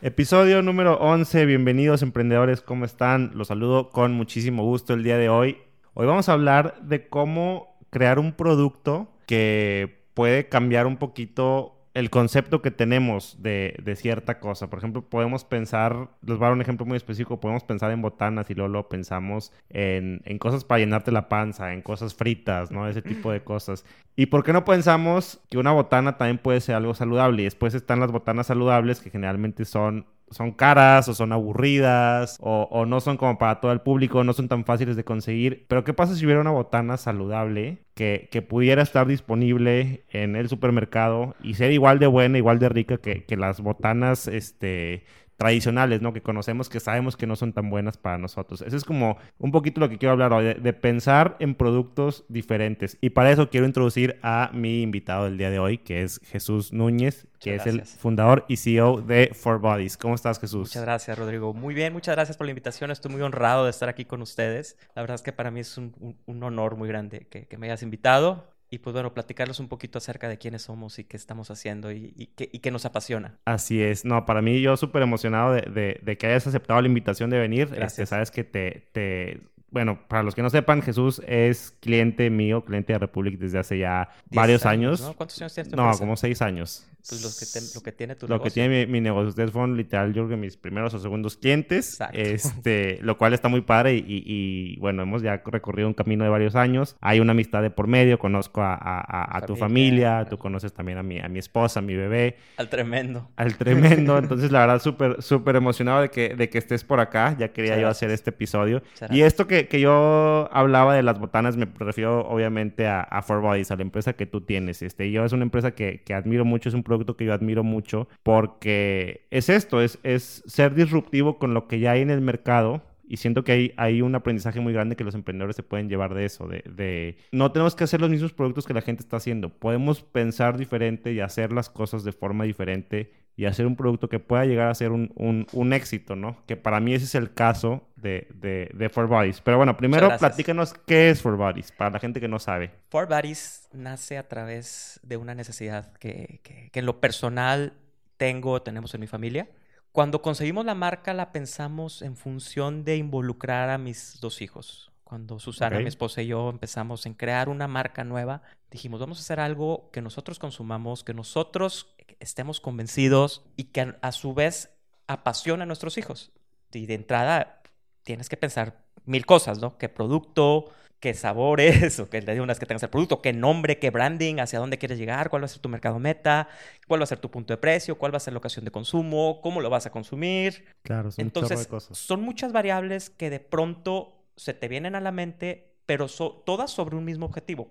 Episodio número 11, bienvenidos emprendedores, ¿cómo están? Los saludo con muchísimo gusto el día de hoy. Hoy vamos a hablar de cómo crear un producto que puede cambiar un poquito el concepto que tenemos de, cierta cosa. Por ejemplo, podemos pensar, les voy a dar un ejemplo muy específico, podemos pensar en botanas y luego, pensamos en, en, cosas para llenarte la panza, en cosas fritas, ¿no? Ese tipo de cosas. ¿Y por qué no pensamos que una botana también puede ser algo saludable? Y después están las botanas saludables que generalmente son son caras o son aburridas o, no son como para todo el público, no son tan fáciles de conseguir. Pero ¿qué pasa si hubiera una botana saludable que, pudiera estar disponible en el supermercado y ser igual de buena, igual de rica que, que las botanas este, tradicionales, ¿no? Que conocemos, que sabemos que no son tan buenas para nosotros. Eso es como un poquito lo que quiero hablar hoy, de, pensar en productos diferentes. Y para eso quiero introducir a mi invitado del día de hoy, que es Jesús Núñez, que es el fundador y CEO de For Bodies. ¿Cómo estás, Jesús? Muchas gracias, Rodrigo. Muy bien, muchas gracias por la invitación. Estoy muy honrado de estar aquí con ustedes. La verdad es que para mí es un, honor muy grande que, que me hayas invitado y pues bueno, platicarles un poquito acerca de quiénes somos y qué estamos haciendo y, y, qué, nos apasiona. Así es, no, para mí yo súper emocionado de, de, que hayas aceptado la invitación de venir. Este, sabes que te, te, bueno, para los que no sepan, Jesús es cliente mío, cliente de Republic desde hace ya varios años. ¿no? ¿Cuántos años tienes? no, como seis años. Pues los que lo que tiene tu Lo que tiene mi, negocio. Ustedes fueron literal, yo creo que mis primeros o segundos clientes. Exacto. Este, lo cual está muy padre y, y, bueno, hemos ya recorrido un camino de varios años. Hay una amistad de por medio, conozco a, a, a tu familia, tú conoces también a mi, a mi esposa, a mi bebé. Al tremendo. Al tremendo. Entonces, la verdad, súper, súper emocionado de que, de que estés por acá. Ya quería yo hacer este episodio. Y esto que, que, yo hablaba de las botanas, me refiero obviamente a, a Four Bodies, a la empresa que tú tienes. Este, yo es una empresa que, que admiro mucho, es un producto que yo admiro mucho porque es esto, es, es ser disruptivo con lo que ya hay en el mercado y siento que hay, hay un aprendizaje muy grande que los emprendedores se pueden llevar de eso, de, de, no tenemos que hacer los mismos productos que la gente está haciendo, podemos pensar diferente y hacer las cosas de forma diferente y hacer un producto que pueda llegar a ser un, un, un éxito, ¿no? Que para mí ese es el caso de, de, de Four Bodies. Pero bueno, primero platícanos qué es Four Bodies, para la gente que no sabe. Four Bodies nace a través de una necesidad que, que, que en lo personal tengo, tenemos en mi familia. Cuando conseguimos la marca la pensamos en función de involucrar a mis dos hijos. Cuando Susana, mi esposa y yo empezamos en crear una marca nueva, dijimos, vamos a hacer algo que nosotros consumamos, que nosotros estemos convencidos y que a su vez apasiona a nuestros hijos. Y de entrada tienes que pensar mil cosas, ¿no? ¿Qué producto? ¿Qué sabores? O que le unas que tengas el producto, qué nombre, qué branding, hacia dónde quieres llegar, cuál va a ser tu mercado meta, cuál va a ser tu punto de precio, cuál va a ser la ocasión de consumo, cómo lo vas a consumir. Claro, son Entonces, cosas. son muchas variables que de pronto se te vienen a la mente, pero todas sobre un mismo objetivo.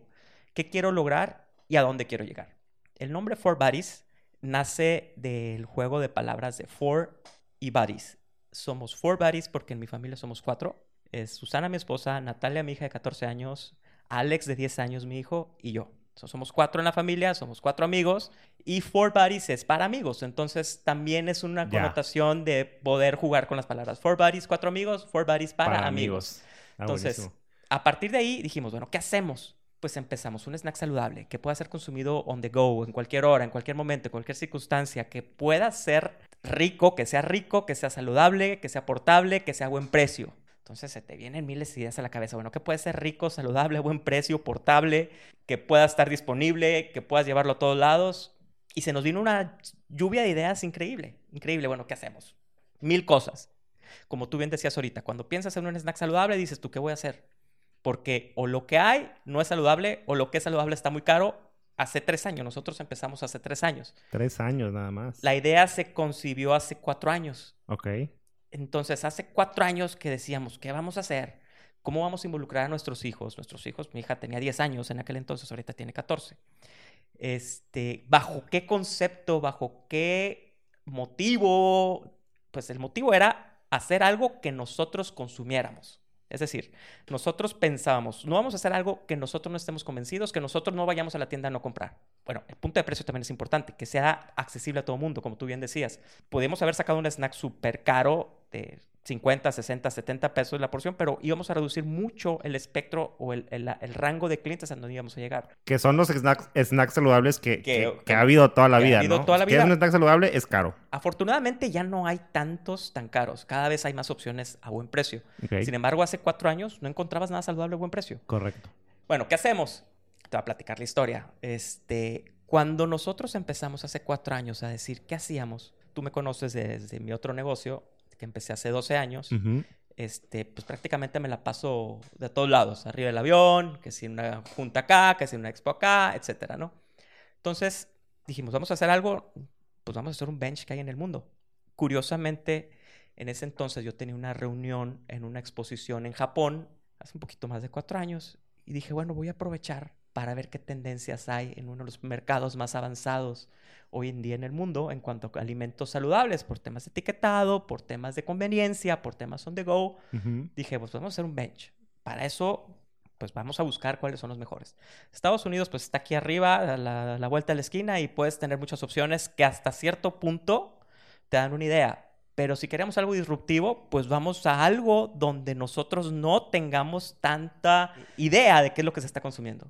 ¿Qué quiero lograr y a dónde quiero llegar? El nombre Four Buddies nace del juego de palabras de Four y Buddies. Somos Four Buddies porque en mi familia somos cuatro. Es Susana, mi esposa, Natalia, mi hija de 14 años, Alex, de 10 años, mi hijo, y yo. somos cuatro en la familia, somos cuatro amigos y Four Buddies es para amigos. Entonces también es una connotación de poder jugar con las palabras. Four Buddies, cuatro amigos, Four Buddies para, amigos. Ah, Entonces, a partir de ahí dijimos, bueno, ¿qué hacemos? Pues empezamos un snack saludable que pueda ser consumido on the go, en cualquier hora, en cualquier momento, en cualquier circunstancia, que pueda ser rico, que sea rico, que sea saludable, que sea portable, que sea buen precio. Entonces se te vienen miles de ideas a la cabeza. Bueno, que puede ser rico, saludable, buen precio, portable, que pueda estar disponible, que puedas llevarlo a todos lados. Y se nos vino una lluvia de ideas increíble, increíble. Bueno, ¿qué hacemos? Mil cosas. Como tú bien decías ahorita, cuando piensas en un snack saludable, dices tú, ¿qué voy a hacer? Porque o lo que hay no es saludable o lo que es saludable está muy caro. Hace tres años, nosotros empezamos hace tres años. Tres años nada más. La idea se concibió hace cuatro años. Ok. Entonces, hace cuatro años que decíamos, ¿qué vamos a hacer? ¿Cómo vamos a involucrar a nuestros hijos? Nuestros hijos, mi hija tenía 10 años en aquel entonces, ahorita tiene 14. Este, ¿Bajo qué concepto, bajo qué motivo? Pues el motivo era hacer algo que nosotros consumiéramos. Es decir, nosotros pensábamos, no vamos a hacer algo que nosotros no estemos convencidos, que nosotros no vayamos a la tienda a no comprar. Bueno, el punto de precio también es importante, que sea accesible a todo mundo, como tú bien decías. Podemos haber sacado un snack súper caro de 50, 60, 70 pesos la porción, pero íbamos a reducir mucho el espectro o el, el, el rango de clientes a donde íbamos a llegar. Que son los snacks, snacks saludables que, que, que, ha habido toda la vida, ha habido ¿no? Toda la vida. Que es un snack saludable, es caro. Afortunadamente ya no hay tantos tan caros. Cada vez hay más opciones a buen precio. Okay. Sin embargo, hace cuatro años no encontrabas nada saludable a buen precio. Correcto. Bueno, ¿qué hacemos? Te voy a platicar la historia. Este, cuando nosotros empezamos hace cuatro años a decir qué hacíamos, tú me conoces desde mi otro negocio, que empecé hace 12 años, uh -huh. este, pues prácticamente me la paso de todos lados, arriba del avión, que si una junta acá, que si una expo acá, etcétera, ¿no? Entonces dijimos, vamos a hacer algo, pues vamos a hacer un bench que hay en el mundo. Curiosamente, en ese entonces yo tenía una reunión en una exposición en Japón, hace un poquito más de cuatro años, y dije, bueno, voy a aprovechar para ver qué tendencias hay en uno de los mercados más avanzados hoy en día en el mundo en cuanto a alimentos saludables, por temas de etiquetado, por temas de conveniencia, por temas on the go. Uh -huh. Dije, pues vamos a hacer un bench. Para eso, pues vamos a buscar cuáles son los mejores. Estados Unidos, pues está aquí arriba, a la, a la vuelta de la esquina, y puedes tener muchas opciones que hasta cierto punto te dan una idea. Pero si queremos algo disruptivo, pues vamos a algo donde nosotros no tengamos tanta idea de qué es lo que se está consumiendo.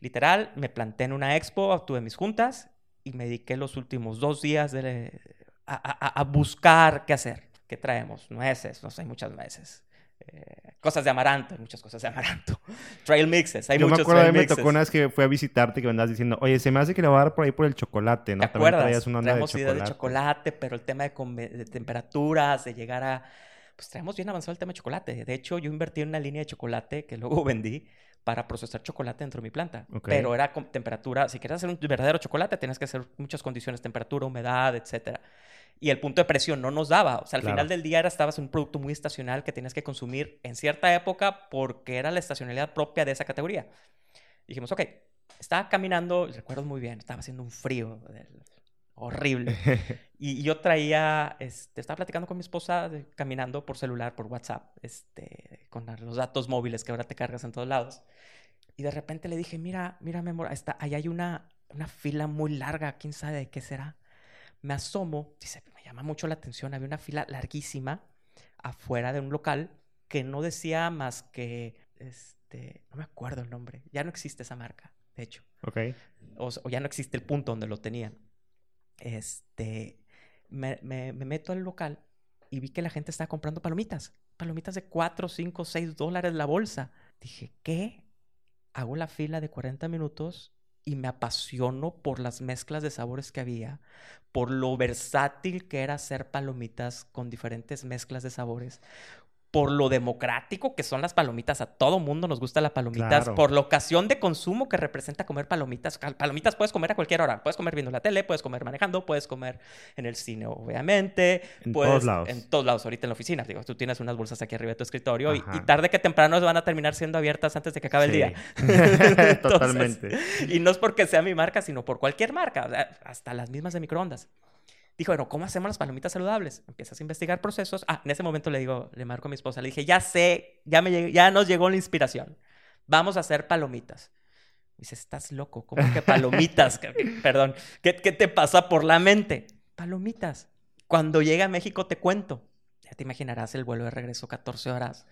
Literal, me planté en una expo, tuve mis juntas y me dediqué los últimos dos días de, a, a, a, buscar qué hacer. ¿Qué traemos? Nueces, no sé, hay muchas nueces. Eh, cosas de amaranto, hay muchas cosas de amaranto. Trail mixes, hay Yo muchos me acuerdo trail de me mixes. tocó una vez que fui a visitarte que me andabas diciendo, oye, se me hace que le va a dar por ahí por el chocolate, ¿no? ¿Te acuerdas? traías una onda de traemos ideas chocolate. de chocolate, pero el tema de, de, temperaturas, de llegar a... Pues traemos bien avanzado el tema de chocolate. De hecho, yo invertí en una línea de chocolate que luego vendí para procesar chocolate dentro de mi planta. Okay. Pero era con temperatura, si quieres hacer un verdadero chocolate, tienes que hacer muchas condiciones, temperatura, humedad, etcétera. Y el punto de presión no nos daba. O sea, al claro. final del día era, estabas en un producto muy estacional que tenías que consumir en cierta época porque era la estacionalidad propia de esa categoría. Dijimos, ok, estaba caminando, recuerdo muy bien, estaba haciendo un frío horrible. y, yo traía, este, estaba platicando con mi esposa, de, caminando por celular, por WhatsApp, este, con los datos móviles que ahora te cargas en todos lados. Y de repente le dije, mira, mira, mi amor, está, ahí hay una, una fila muy larga, quién sabe de qué será. Me asomo, dice, me llama mucho la atención, había una fila larguísima afuera de un local que no decía más que, este, no me acuerdo el nombre, ya no existe esa marca, de hecho. Ok. O, o ya no existe el punto donde lo tenían este, me, me, me, meto al local y vi que la gente estaba comprando palomitas. Palomitas de 4, 5, 6 dólares la bolsa. Dije, ¿qué? Hago la fila de 40 minutos y me apasiono por las mezclas de sabores que había, por lo versátil que era hacer palomitas con diferentes mezclas de sabores, por lo democrático que son las palomitas. A todo mundo nos gusta las palomitas. Claro. Por la ocasión de consumo que representa comer palomitas. Palomitas puedes comer a cualquier hora. Puedes comer viendo la tele, puedes comer manejando, puedes comer en el cine, obviamente. En puedes, todos lados. En todos lados, ahorita en la oficina. Digo, tú tienes unas bolsas aquí arriba de tu escritorio y, y, tarde que temprano van a terminar siendo abiertas antes de que acabe sí. el día. Entonces, Totalmente. Y no es porque sea mi marca, sino por cualquier marca. O sea, hasta las mismas de microondas. Dijo, bueno, ¿cómo hacemos las palomitas saludables? Empiezas a investigar procesos. Ah, en ese momento le digo, le marco a mi esposa, le dije, ya sé, ya, me llegué, ya nos llegó la inspiración. Vamos a hacer palomitas. Dice, estás loco, ¿cómo que palomitas? Perdón, ¿Qué, ¿qué te pasa por la mente? Palomitas. Cuando llegue a México te cuento. Ya te imaginarás el vuelo de regreso, 14 horas.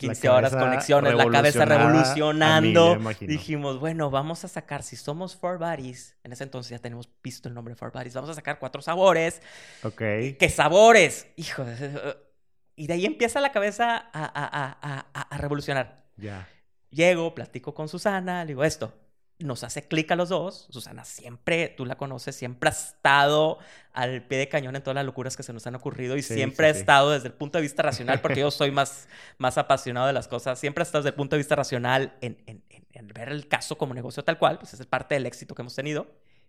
15 horas conexiones, la cabeza revolucionando. Dijimos, bueno, vamos a sacar, si somos Four Bodies, en ese entonces ya tenemos visto el nombre Four Bodies, vamos a sacar cuatro sabores. Ok. ¿Qué sabores? Hijo, y de ahí empieza la cabeza a, a, a, a revolucionar. Ya. Yeah. Llego, platico con Susana, le digo esto, nos hace clic a los dos. Susana siempre, tú la conoces, siempre ha estado al pie de cañón en todas las locuras que se nos han ocurrido y sí, siempre sí, ha estado desde el punto de vista racional, porque yo soy más, más apasionado de las cosas, siempre ha estado desde el punto de vista racional en, en, en, en, ver el caso como negocio tal cual, pues es parte del éxito que hemos tenido.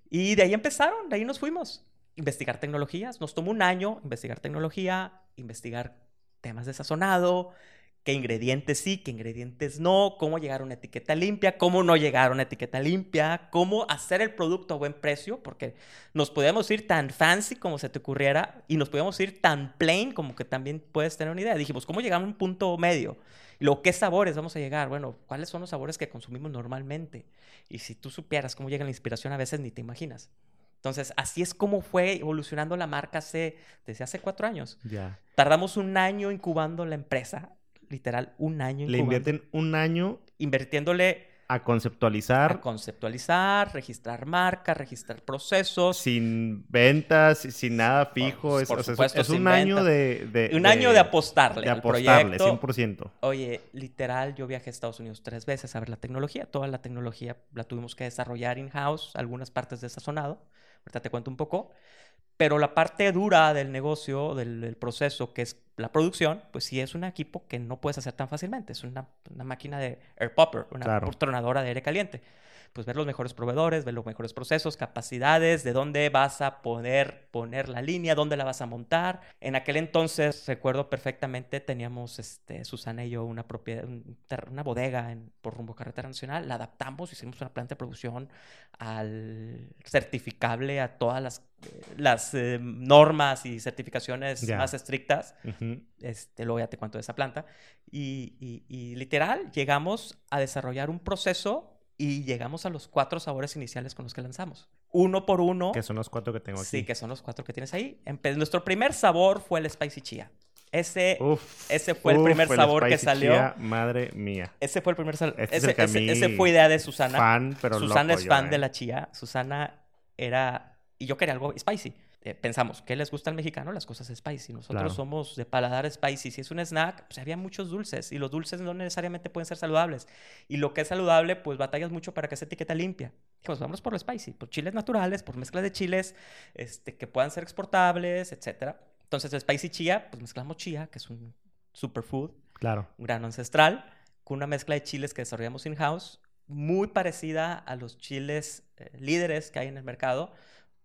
Y de ahí empezaron, de ahí nos fuimos. Investigar tecnologías, nos tomó un año investigar tecnología, investigar temas de sazonado, qué ingredientes sí, qué ingredientes no, cómo llegar a una etiqueta limpia, cómo no llegar a una etiqueta limpia, cómo hacer el producto a buen precio, porque nos podíamos ir tan fancy como se te ocurriera y nos podíamos ir tan plain como que también puedes tener una idea. Dijimos, ¿cómo llegar a un punto medio? Y luego, ¿qué sabores vamos a llegar? Bueno, ¿cuáles son los sabores que consumimos normalmente? Y si tú supieras cómo llega la inspiración, a veces ni te imaginas. Entonces, así es como fue evolucionando la marca hace, desde hace cuatro años. Ya. Tardamos un año incubando la empresa, literal, un año Le invierten un año Invirtiéndole a conceptualizar a conceptualizar, registrar marcas, registrar procesos. sin ventas, sin nada fijo. Por- es, por es- supuesto, es, un año de, de- un año de apostarle de al apostarle, proyecto. 100%. Oye, literal, yo viajé a Estados Unidos tres veces a ver la tecnología. Toda la tecnología la tuvimos que desarrollar in-house, algunas partes desazonado. Ahorita te cuento un poco. Pero la parte dura del negocio, del, del proceso, que es la producción, pues sí es un equipo que no puedes hacer tan fácilmente. Es una, una máquina de air popper, una Claro. tronadora de aire caliente. Pues ver los mejores proveedores, ver los mejores procesos, capacidades, de dónde vas a poder poner la línea, dónde la vas a montar. En aquel entonces, recuerdo perfectamente, teníamos este, Susana y yo una propiedad, una bodega en, por rumbo a Carretera Nacional. La adaptamos, hicimos una planta de producción al certificable a todas las, las eh, normas y certificaciones Ya. más estrictas. Ujú. Este, luego ya te cuento de esa planta. Y, y- y literal, llegamos a desarrollar un proceso y llegamos a los cuatro sabores iniciales con los que lanzamos. Uno por uno. Que son los cuatro que tengo aquí. Sí, que son los cuatro que tienes ahí. Empe- nuestro primer sabor fue el Spicy Chía. Ese, Uf, ese fue el uf, primer sabor que spicy salió. chia, madre mía. ese fue el primer sabor. Este es ese, el que a ese- ese fue idea de Susana. Fan, pero Susana loco es yo, fan eh. de la chía. Susana era... Y yo quería algo spicy. Eh, pensamos, ¿qué les gusta al mexicano? Las cosas spicy. Nosotros Claro. somos de paladar spicy. Si es un snack, pues había muchos dulces. Y los dulces no necesariamente pueden ser saludables. Y lo que es saludable, pues batallas mucho para que sea etiqueta limpia. Dijimos, vamos por lo spicy. Por chiles naturales, por mezcla de chiles este, que puedan ser exportables, etcétera. Entonces, el spicy chía, pues mezclamos chía, que es un superfood Claro. un grano ancestral, con una mezcla de chiles que desarrollamos in-house, muy parecida a los chiles eh, líderes que hay en el mercado,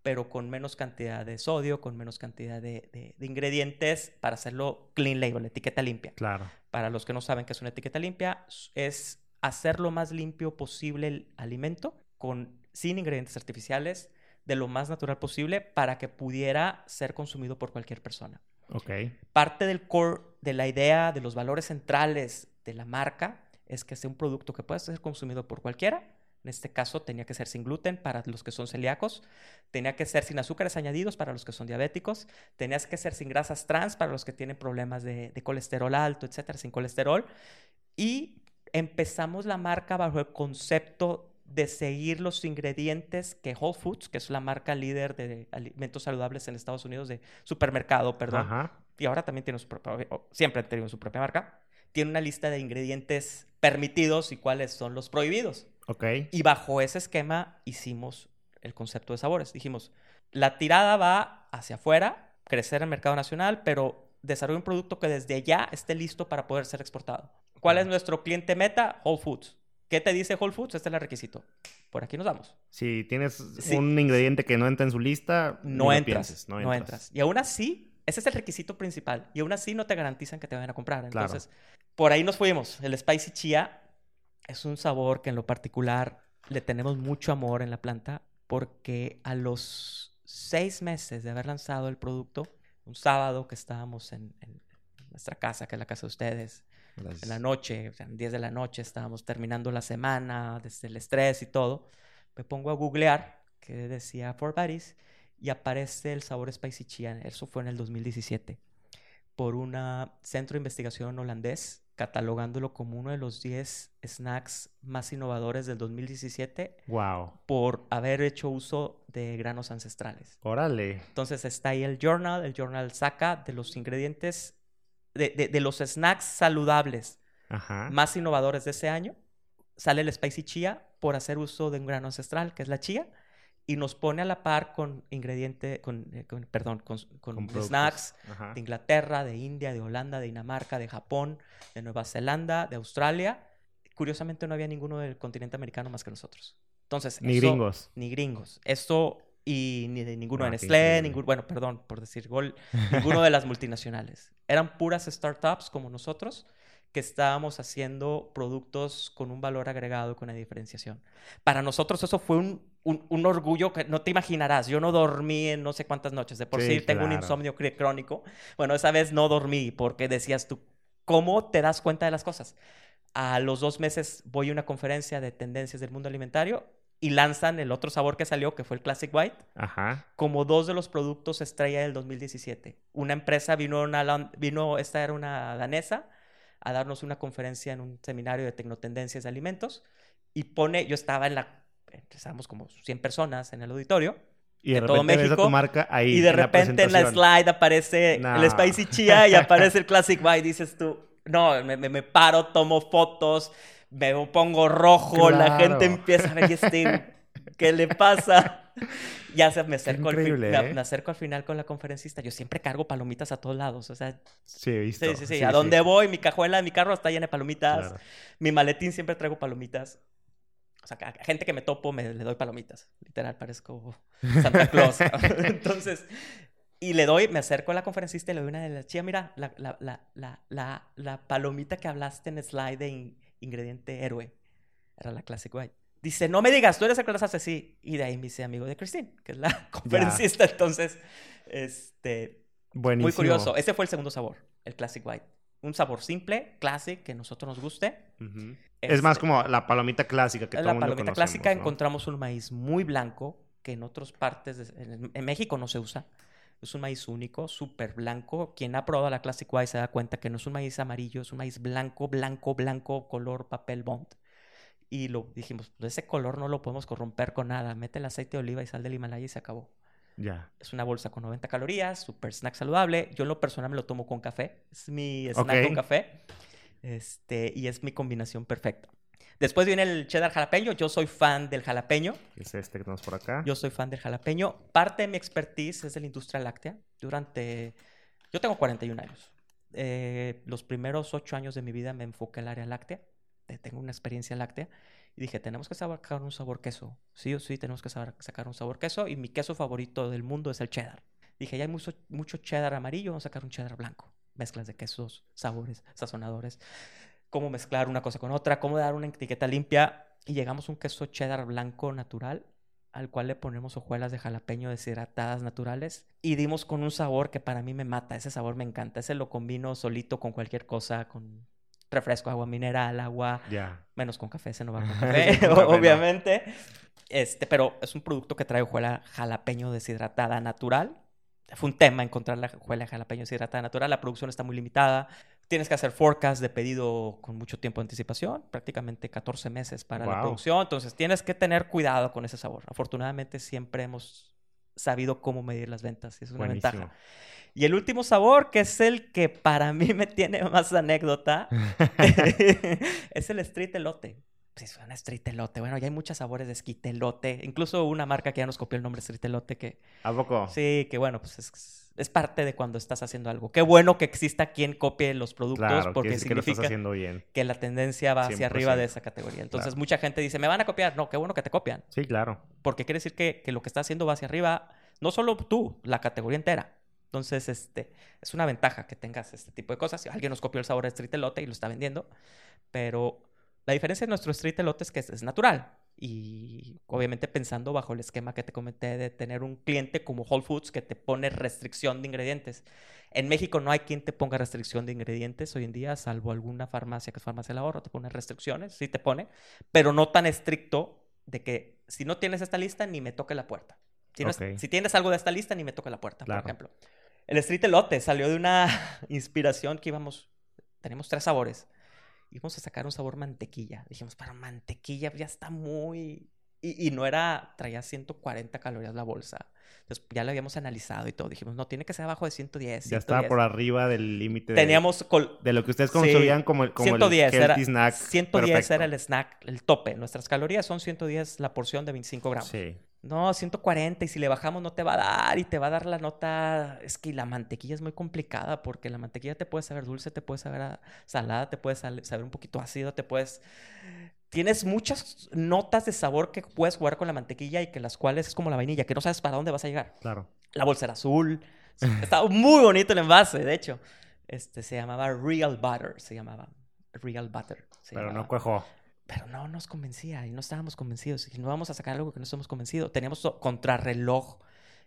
pero con menos cantidad de sodio, con menos cantidad de, de- de ingredientes para hacerlo clean label, etiqueta limpia. Claro. Para los que no saben qué es una etiqueta limpia, es hacer lo más limpio posible el alimento con, sin ingredientes artificiales, de lo más natural posible para que pudiera ser consumido por cualquier persona Ok. parte del core de la idea, de los valores centrales de la marca, es que sea un producto que pueda ser consumido por cualquiera. En este caso tenía que ser sin gluten para los que son celíacos, tenía que ser sin azúcares añadidos para los que son diabéticos, tenía que ser sin grasas trans para los que tienen problemas de, de colesterol alto, etcétera, sin colesterol. Y empezamos la marca bajo el concepto de seguir los ingredientes que Whole Foods, que es la marca líder de alimentos saludables en Estados Unidos, de supermercado, perdón, Ajá. y ahora también tiene su propia, siempre ha tenido su propia marca, tiene una lista de ingredientes permitidos y cuáles son los prohibidos. Ok. Y bajo ese esquema hicimos el concepto de sabores. Dijimos, la tirada va hacia afuera, crecer en el mercado nacional, pero desarrollar un producto que desde ya esté listo para poder ser exportado. ¿Cuál es Claro. nuestro cliente meta? Whole Foods. ¿Qué te dice Whole Foods? Este es el requisito. Por aquí nos vamos. Si tienes Sí. un ingrediente que no entra en su lista, no entras, pienses, no, entras. Y aún así, ese es el requisito principal. Y aún así no te garantizan que te vayan a comprar. Claro. Entonces, por ahí nos fuimos. El Spicy Chia es un sabor que en lo particular le tenemos mucho amor en la planta porque a los seis meses de haber lanzado el producto, un sábado que estábamos en, en nuestra casa, que es la casa de ustedes, en la noche, o sea, 10 de la noche, estábamos terminando la semana, desde el estrés y todo, me pongo a googlear que decía Four Buddies y aparece el sabor Spicy Chia, eso fue en el 2017, por un centro de investigación holandés, catalogándolo como uno de los 10 snacks más innovadores del 2017 Wow. por haber hecho uso de granos ancestrales. Órale. Entonces está ahí el journal, el journal saca de los ingredientes, de, de- de los snacks saludables Ajá. más innovadores de ese año. Sale el Spicy Chia por hacer uso de un grano ancestral, que es la chía, y nos pone a la par con ingrediente, con, eh, con- perdón, con, con Con snacks Ajá. de Inglaterra, de India, de Holanda, de Dinamarca, de Japón, de Nueva Zelanda, de Australia. Curiosamente no había ninguno del continente americano más que nosotros. Entonces, Ni eso- gringos. ni gringos. Esto y ni de ninguno Ah, de Nestlé, ningún, bueno, perdón por decir gol, ninguno de las multinacionales. Eran puras startups como nosotros que estábamos haciendo productos con un valor agregado, con una diferenciación. Para nosotros eso fue un, un- un orgullo que no te imaginarás. Yo no dormí en no sé cuántas noches. De por sí, Sí, tengo un insomnio cr- crónico. Bueno, esa vez no dormí porque decías tú, ¿cómo te das cuenta de las cosas? A los dos meses voy a una conferencia de tendencias del mundo alimentario y lanzan el otro sabor que salió, que fue el Classic White, Ajá. como dos de los productos estrella del 2017. Una empresa vino, una, vino, esta era una danesa, a darnos una conferencia en un seminario de tecnotendencias de alimentos y pone, yo estaba en la, estábamos como 100 personas en el auditorio. Y de, de todo repente ves a México, tu marca ahí. Y de en la repente en la slide aparece No. el Spicy Chia y aparece el Classic White. Dices tú, no, me, me- me paro, tomo fotos, me pongo rojo, la Claro. gente empieza a ver, ¿y este qué le pasa? Ya se me acerco, al, me, ¿eh? me acerco al final con la conferencista. Yo siempre cargo palomitas a todos lados. O sea, Sí, he visto. sí, sí, sí. a donde voy, mi cajuela de mi carro está llena de palomitas. Claro. Mi maletín siempre traigo palomitas. O sea, a gente que me topo me le doy palomitas. Literal, parezco Santa Claus. Entonces, y le doy, me acerco a la conferencista y le doy una de las chía, mira, la, la, la, la, la, la palomita que hablaste en el slide de in- ingrediente héroe. Era la Classic White. Dice, no me digas, tú eres el que las hace así. Y de ahí me hice amigo de Christine, que es la conferencista. Entonces, este, Buenísimo. muy curioso. Ese fue el segundo sabor, el Classic White. Un sabor simple, classic, que a nosotros nos guste. Es más como la palomita clásica que todo la mundo palomita clásica ¿no? encontramos un maíz muy blanco que en otras partes, de- en, en México no se usa. Es un maíz único, súper blanco. Quien ha probado la Classic White se da cuenta que no es un maíz amarillo, es un maíz blanco, blanco, blanco, color papel bond. Y lo dijimos, pues ese color no lo podemos corromper con nada. Mete el aceite de oliva y sal del Himalaya y se acabó. Ya. Es una bolsa con 90 calorías, súper snack saludable. Yo en lo personal me lo tomo con café. Es mi snack con café. Este, y es mi combinación perfecta. Después viene el cheddar jalapeño. Yo soy fan del jalapeño. Es este que tenemos por acá. Yo soy fan del jalapeño. Parte de mi expertise es de la industria láctea. Durante... Yo tengo 41 años. Eh, los primeros 8 años de mi vida me enfoqué al área láctea. Tengo una experiencia láctea. Y dije, tenemos que sacar un sabor queso. Sí o sí, tenemos que sacar un sabor queso. Y mi queso favorito del mundo es el cheddar. Dije, ya hay mucho, mucho cheddar amarillo, vamos a sacar un cheddar blanco. Mezclas de quesos, sabores, sazonadores. Cómo mezclar una cosa con otra, cómo dar una etiqueta limpia. Y llegamos a un queso cheddar blanco natural al cual le ponemos hojuelas de jalapeño deshidratadas naturales y dimos con un sabor que para mí me mata. Ese sabor me encanta. Ese lo combino solito con cualquier cosa, con refresco, agua mineral, agua, Ya. menos con café, ese no va con café, obviamente. Este, pero es un producto que trae hojuela jalapeño deshidratada natural. Fue un tema encontrar la hojuela jalapeño deshidratada natural. La producción está muy limitada. Tienes que hacer forecast de pedido con mucho tiempo de anticipación, prácticamente 14 meses para la producción. Entonces tienes que tener cuidado con ese sabor. Afortunadamente siempre hemos sabido cómo medir las ventas. y Es una Buenísimo. ventaja. Y el último sabor, que es el que para mí me tiene más anécdota, es el street elote. Pues es un street elote. Bueno, ya hay muchos sabores de esquite elote. Incluso una marca que ya nos copió el nombre street elote que ¿A poco? sí, que bueno, pues es, es parte de cuando estás haciendo algo. Qué bueno que exista quien copie los productos Claro, porque que lo estás significa haciendo bien. que la tendencia va hacia arriba 100%. de esa categoría. Entonces Claro. mucha gente dice, me van a copiar. No, qué bueno que te copian. Sí, claro. Porque quiere decir que, que lo que estás haciendo va hacia arriba, no solo tú, la categoría entera. Entonces, este, es una ventaja que tengas este tipo de cosas. Si alguien nos copió el sabor de street elote y lo está vendiendo, pero la diferencia de nuestro street elote es que es, es natural. Y obviamente pensando bajo el esquema que te comenté de tener un cliente como Whole Foods que te pone restricción de ingredientes. En México no hay quien te ponga restricción de ingredientes hoy en día, salvo alguna farmacia que es farmacia del ahorro, te pone restricciones, sí te pone, pero no tan estricto de que si no tienes esta lista, ni me toque la puerta. Si, no es- Ok. si tienes algo de esta lista, ni me toque la puerta, Claro. por ejemplo. El street elote salió de una inspiración que íbamos, tenemos tres sabores. Íbamos a sacar un sabor mantequilla. Dijimos, para mantequilla ya está muy... Y, y no era, traía 140 calorías la bolsa. Entonces ya lo habíamos analizado y todo. Dijimos, no, tiene que ser abajo de 110. Ya estaba 110. por arriba del límite de, Teníamos col- de lo que ustedes Sí. construían como el, como 110 el era, snack 110 perfecto. era el snack, el tope. Nuestras calorías son 110 la porción de 25 gramos. Sí. No, 140 y si le bajamos no te va a dar y te va a dar la nota. Es que la mantequilla es muy complicada porque la mantequilla te puede saber dulce, te puede saber salada, te puede saber un poquito ácido, te puedes... Tienes muchas notas de sabor que puedes jugar con la mantequilla y que las cuales es como la vainilla, que no sabes para dónde vas a llegar. Claro. La bolsa era azul. Estaba muy bonito el envase, de hecho. Este se llamaba Real Butter, se llamaba. Real Butter. Pero no cuajó. Pero no nos convencía y no estábamos convencidos. Y no vamos a sacar algo que no estamos convencidos. Teníamos contrarreloj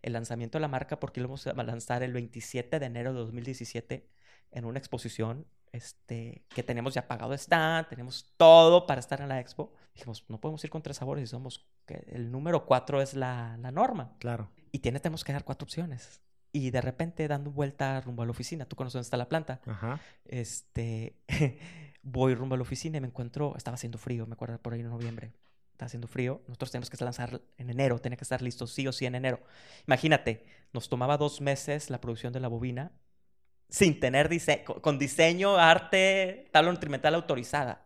el lanzamiento de la marca porque lo vamos a lanzar el 27 de enero de 2017 en una exposición este, que tenemos ya pagado stand, tenemos todo para estar en la expo. Dijimos, no podemos ir con tres sabores y somos que el número cuatro es la, la norma. Claro. Y tiene, tenemos que dar cuatro opciones. Y de repente, dando vuelta rumbo a la oficina, tú conoces dónde está la planta, Ajá. este, voy rumbo a la oficina y me encuentro, estaba haciendo frío, me acuerdo por ahí en noviembre, estaba haciendo frío, nosotros tenemos que lanzar en enero, tenía que estar listo sí o sí en enero. Imagínate, nos tomaba dos meses la producción de la bobina sin tener con diseño, arte, tabla nutrimental autorizada.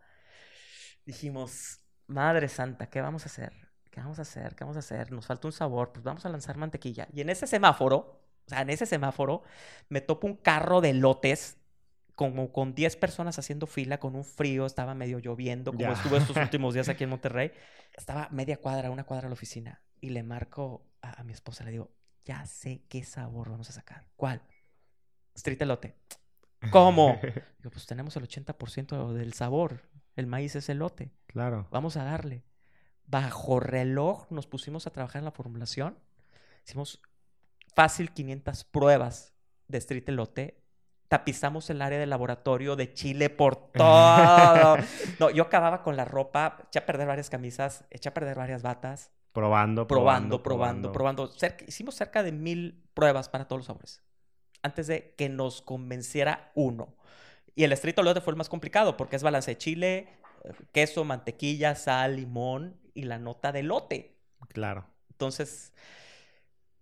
Dijimos, Madre Santa, ¿qué vamos a hacer? ¿Qué vamos a hacer? ¿Qué vamos a hacer? Nos falta un sabor, pues vamos a lanzar mantequilla. Y en ese semáforo, o sea, en ese semáforo, me topo un carro de lotes como con 10 personas haciendo fila con un frío, estaba medio lloviendo, como Ya. estuvo estos últimos días aquí en Monterrey. Estaba media cuadra, una cuadra a la oficina. Y le marco a, a mi esposa, le digo, ya sé qué sabor vamos a sacar. ¿Cuál? Street elote. ¿Cómo? Digo, pues tenemos el 80% del sabor. El maíz es elote. claro. Vamos a darle. Bajo reloj nos pusimos a trabajar en la formulación. Hicimos fácil 500 pruebas de street elote. Tapizamos el área del laboratorio de Chile por todo. No, yo acababa con la ropa, eché a perder varias camisas, eché a perder varias batas, Probando, probando, probando, probando. Cerca- hicimos cerca de mil pruebas para todos los sabores. Antes de que nos convenciera uno. Y el street elote fue el más complicado porque es balance de chile, eh, queso, mantequilla, sal, limón y la nota de lote. Claro. Entonces,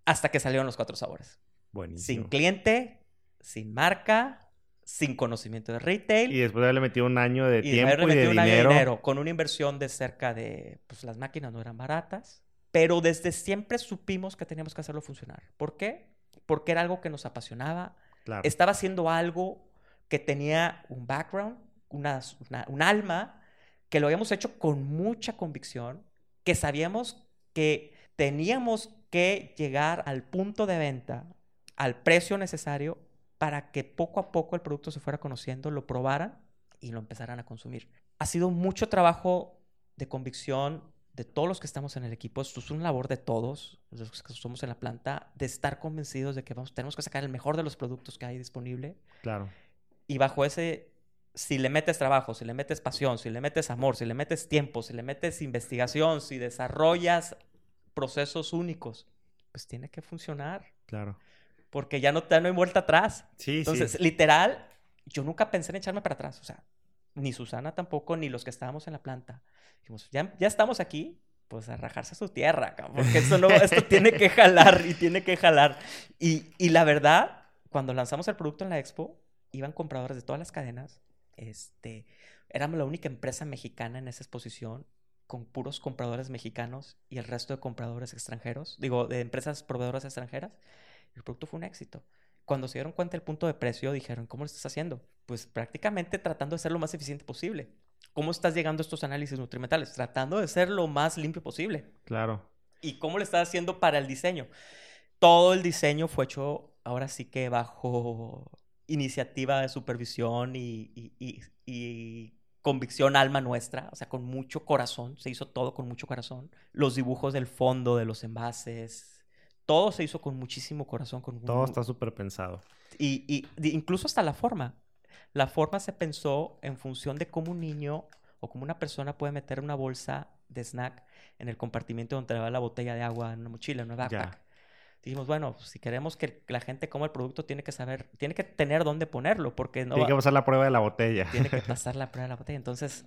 hasta que salieron los cuatro sabores. Buenísimo. Sin cliente, sin marca, sin conocimiento de retail. Y después de haberle metido un año de Y tiempo y de un año de dinero. dinero con una inversión de cerca de, pues las máquinas no eran baratas, pero desde siempre supimos que teníamos que hacerlo funcionar. ¿Por qué? Porque era algo que nos apasionaba, Claro. estaba haciendo algo que tenía un background, una, una- un alma, que lo habíamos hecho con mucha convicción, que sabíamos que teníamos que llegar al punto de venta, al precio necesario, para que poco a poco el producto se fuera conociendo, lo probaran y lo empezaran a consumir. Ha sido mucho trabajo de convicción de todos los que estamos en el equipo. Esto es una labor de todos, los que somos en la planta, de estar convencidos de que vamos, tenemos que sacar el mejor de los productos que hay disponible. Claro. Y bajo ese, si le metes trabajo, si le metes pasión, si le metes amor, si le metes tiempo, si le metes investigación, si desarrollas procesos únicos, pues tiene que funcionar. Claro. Porque ya no, ya no hay vuelta atrás. Sí, Entonces, sí. literal, yo nunca pensé en echarme para atrás. O sea, ni Susana tampoco, ni los que estábamos en la planta. Dijimos, ya, ya estamos aquí, pues a rajarse a su tierra, cabrón, porque esto, no, esto tiene que jalar y tiene que jalar. Y, y la verdad, cuando lanzamos el producto en la expo, iban compradores de todas las cadenas. Este, éramos la única empresa mexicana en esa exposición con puros compradores mexicanos y el resto de compradores extranjeros, digo, de empresas proveedoras extranjeras. El producto fue un éxito. Cuando se dieron cuenta del punto de precio, dijeron, ¿cómo lo estás haciendo? Pues prácticamente tratando de ser lo más eficiente posible. ¿Cómo estás llegando a estos análisis nutrimentales? Tratando de ser lo más limpio posible. Claro. ¿Y cómo lo estás haciendo para el diseño? Todo el diseño fue hecho ahora sí que bajo iniciativa de supervisión y, y- y- y convicción alma nuestra, o sea, con mucho corazón, se hizo todo con mucho corazón. Los dibujos del fondo, de los envases, todo se hizo con muchísimo corazón, con Todo está súper pensado. y, y- incluso hasta la forma. La forma se pensó en función de cómo un niño o como una persona puede meter una bolsa de snack en el compartimiento donde va la botella de agua en una mochila, en una backpack. Dijimos, bueno, pues, si queremos que la gente coma el producto, tiene que saber, tiene que tener dónde ponerlo, porque no Tiene va- que pasar la prueba de la botella. tiene que pasar la prueba de la botella. Entonces,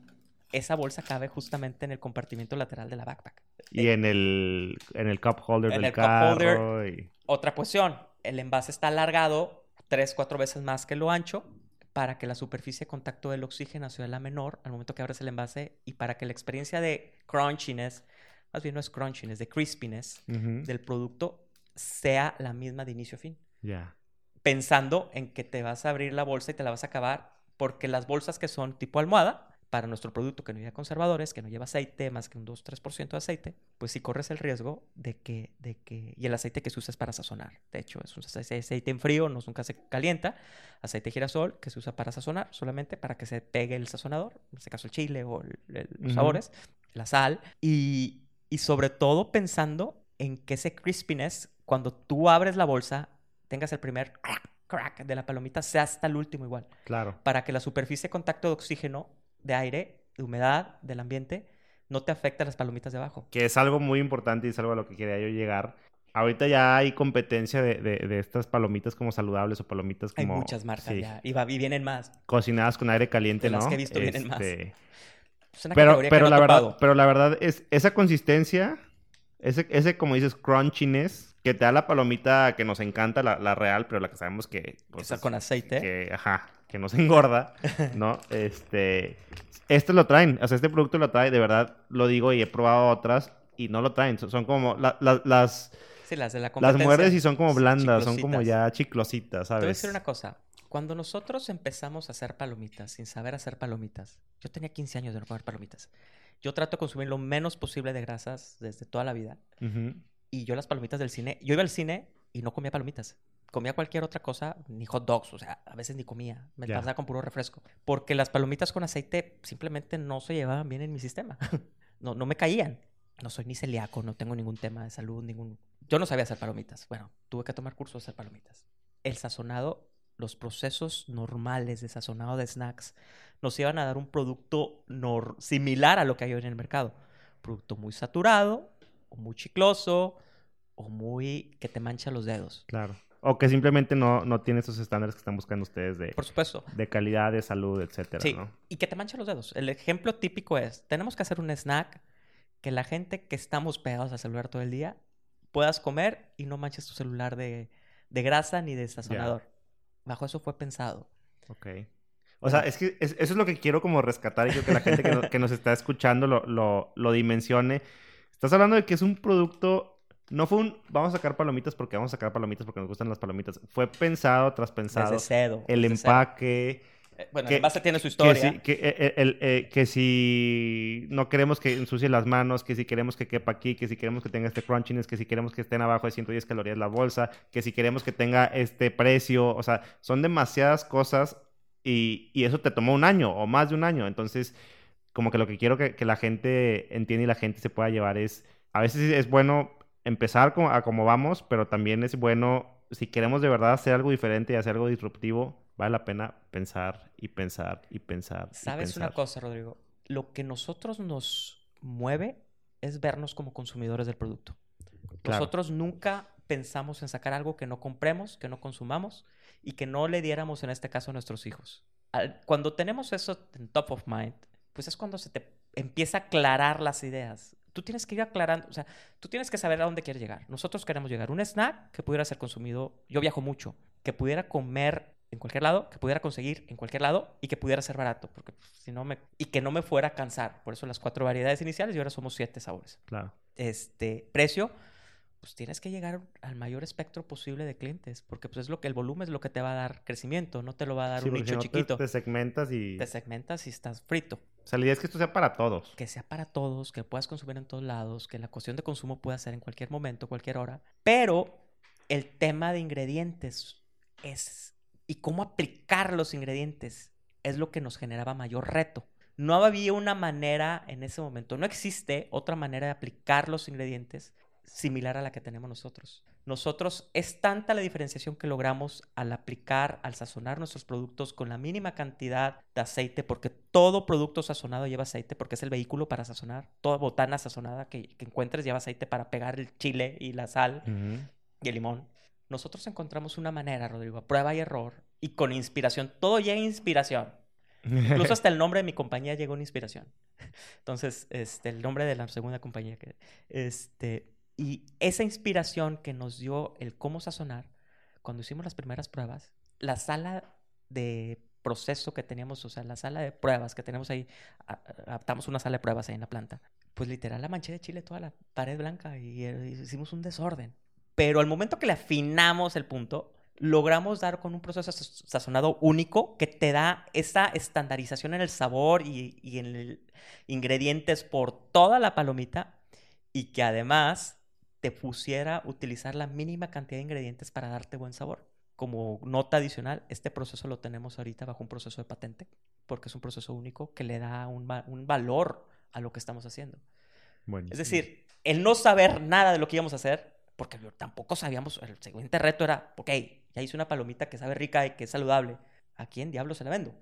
esa bolsa cabe justamente en el compartimento lateral de la backpack. Y en el, en el cup holder En del el cup holder. carro. y- Otra cuestión, el envase está alargado tres, cuatro veces más que lo ancho para que la superficie de contacto del oxígeno sea la menor al momento que abres el envase y para que la experiencia de crunchiness, más bien no es crunchiness, de crispiness del producto sea la misma de inicio a fin. Ya. Pensando en que te vas a abrir la bolsa y te la vas a acabar porque las bolsas que son tipo almohada, para nuestro producto que no lleva conservadores, que no lleva aceite, más que un 2-3% de aceite, pues sí corres el riesgo de que, de que... Y el aceite que se usa es para sazonar. De hecho, es un ace- aceite en frío, no nunca se calienta. Aceite de girasol que se usa para sazonar, solamente para que se pegue el sazonador, en este caso el chile o el- el- los Ujú. sabores, la sal. Y, y sobre todo pensando en que ese crispiness, cuando tú abres la bolsa, tengas el primer crack, crack de la palomita, sea hasta el último igual Claro. para que la superficie de contacto de oxígeno, de aire, de humedad del ambiente, no te afectan las palomitas de abajo. Que es algo muy importante y es algo a lo que quería yo llegar. Ahorita ya hay competencia de, de, de estas palomitas como saludables o palomitas como... Hay muchas marcas sí, ya. Y, va, y vienen más. Cocinadas con aire caliente, De las ¿no? que he visto vienen más. Este, Es una Pero, categoría que pero no la verdad, pero la verdad es esa consistencia, ese, ese como dices, crunchiness, que te da la palomita que nos encanta, la, la real, pero la que sabemos que... Pues, está es- con aceite. que, ajá, que nos engorda, ¿no? Este, este lo traen, o sea, este producto lo trae, de verdad, lo digo y he probado otras y no lo traen, son, son como la- la- las, Sí, las de la las muerdes y son como blandas, son como ya chiclositas, Te voy a ¿sabes? decir una cosa. Cuando nosotros empezamos a hacer palomitas sin saber hacer palomitas, yo tenía 15 años de no comer palomitas. Yo trato de consumir lo menos posible de grasas desde toda la vida. Ujú. Y yo las palomitas del cine, yo iba al cine y no comía palomitas. Comía cualquier otra cosa, ni hot dogs, o sea, a veces ni comía. Me Ya. pasaba con puro refresco. Porque las palomitas con aceite simplemente no se llevaban bien en mi sistema. no, no me caían. No soy ni celíaco, no tengo ningún tema de salud, ningún... Yo no sabía hacer palomitas. Bueno, tuve que tomar cursos de hacer palomitas. El sazonado, los procesos normales de sazonado de snacks nos iban a dar un producto similar a lo que hay hoy en el mercado. Producto muy saturado, o muy chicloso, o muy que te mancha los dedos. Claro. O que simplemente no, no tiene esos estándares que están buscando ustedes de, Por supuesto. de calidad, de salud, etcétera, Sí, ¿no? y que te mancha los dedos. El ejemplo típico es, tenemos que hacer un snack que la gente que estamos pegados al celular todo el día puedas comer y no manches tu celular de, de grasa ni de sazonador. Bajo eso fue pensado. Ok. O sea, es que es- eso es lo que quiero como rescatar y creo que la gente que, no- que nos está escuchando lo, lo, lo dimensione. Estás hablando de que es un producto, no fue un, vamos a sacar palomitas porque vamos a sacar palomitas porque nos gustan las palomitas. Fue pensado tras pensado. Desde cero. El desde empaque, Eh, Bueno, que- el tiene su que historia. si, que, eh, eh, el, eh, que si no queremos que ensucie las manos, que si queremos que quepa aquí, que si queremos que tenga este crunchiness, que si queremos que estén abajo de 110 calorías la bolsa, que si queremos que tenga este precio, o sea, son demasiadas cosas y, y eso te tomó un año o más de un año, entonces como que lo que quiero que, que la gente entienda y la gente se pueda llevar es, a veces es bueno empezar a como vamos, pero también es bueno, si queremos de verdad hacer algo diferente y hacer algo disruptivo, vale la pena pensar y pensar y pensar. y ¿Sabes una pensar. cosa, Rodrigo? Lo que nosotros nos mueve es vernos como consumidores del producto. Claro. Nosotros nunca pensamos en sacar algo que no compremos, que no consumamos y que no le diéramos, en este caso, a nuestros hijos. Al- Cuando tenemos eso en top of mind, pues es cuando se te empieza a aclarar las ideas. Tú tienes que ir aclarando, o sea, tú tienes que saber a dónde quieres llegar. Nosotros queremos llegar a un snack que pudiera ser consumido, yo viajo mucho, que pudiera comer en cualquier lado, que pudiera conseguir en cualquier lado y que pudiera ser barato, porque pues, si no me y que no me fuera a cansar. Por eso las cuatro variedades iniciales y ahora somos siete sabores. Claro. Este precio, pues tienes que llegar al mayor espectro posible de clientes, porque pues es lo que el volumen es lo que te va a dar crecimiento, no te lo va a dar Sí, un nicho no te- chiquito. Te, segmentas y... Te segmentas y estás frito. O la idea es que esto sea para todos. Que sea para todos, que puedas consumir en todos lados, que la cuestión de consumo pueda ser en cualquier momento, cualquier hora. Pero el tema de ingredientes es y cómo aplicar los ingredientes es lo que nos generaba mayor reto. No había una manera en ese momento, no existe otra manera de aplicar los ingredientes similar a la que tenemos nosotros. Nosotros es tanta la diferenciación que logramos al aplicar, al sazonar nuestros productos con la mínima cantidad de aceite, porque todo producto sazonado lleva aceite, porque es el vehículo para sazonar. Toda botana sazonada que, que encuentres lleva aceite para pegar el chile y la sal y el limón. Nosotros encontramos una manera, Rodrigo, a prueba y error y con inspiración. Todo llega inspiración. Incluso hasta el nombre de mi compañía llegó en inspiración. Entonces, este, el nombre de la segunda compañía que, este, y esa inspiración que nos dio el cómo sazonar, cuando hicimos las primeras pruebas, la sala de proceso que teníamos, o sea, la sala de pruebas que tenemos ahí, adaptamos una sala de pruebas ahí en la planta, pues literal la manché de chile toda la pared blanca y, eh, hicimos un desorden. Pero al momento que le afinamos el punto, logramos dar con un proceso saz- sazonado único que te da esa estandarización en el sabor y, y en el ingredientes por toda la palomita y que además te pusiera utilizar la mínima cantidad de ingredientes para darte buen sabor. Como nota adicional, este proceso lo tenemos ahorita bajo un proceso de patente, porque es un proceso único que le da un, un valor a lo que estamos haciendo. Buenísimo. Es decir, el no saber nada de lo que íbamos a hacer, porque tampoco sabíamos, el siguiente reto era, ok, ya hice una palomita que sabe rica y que es saludable, ¿a quién diablo se la vendo?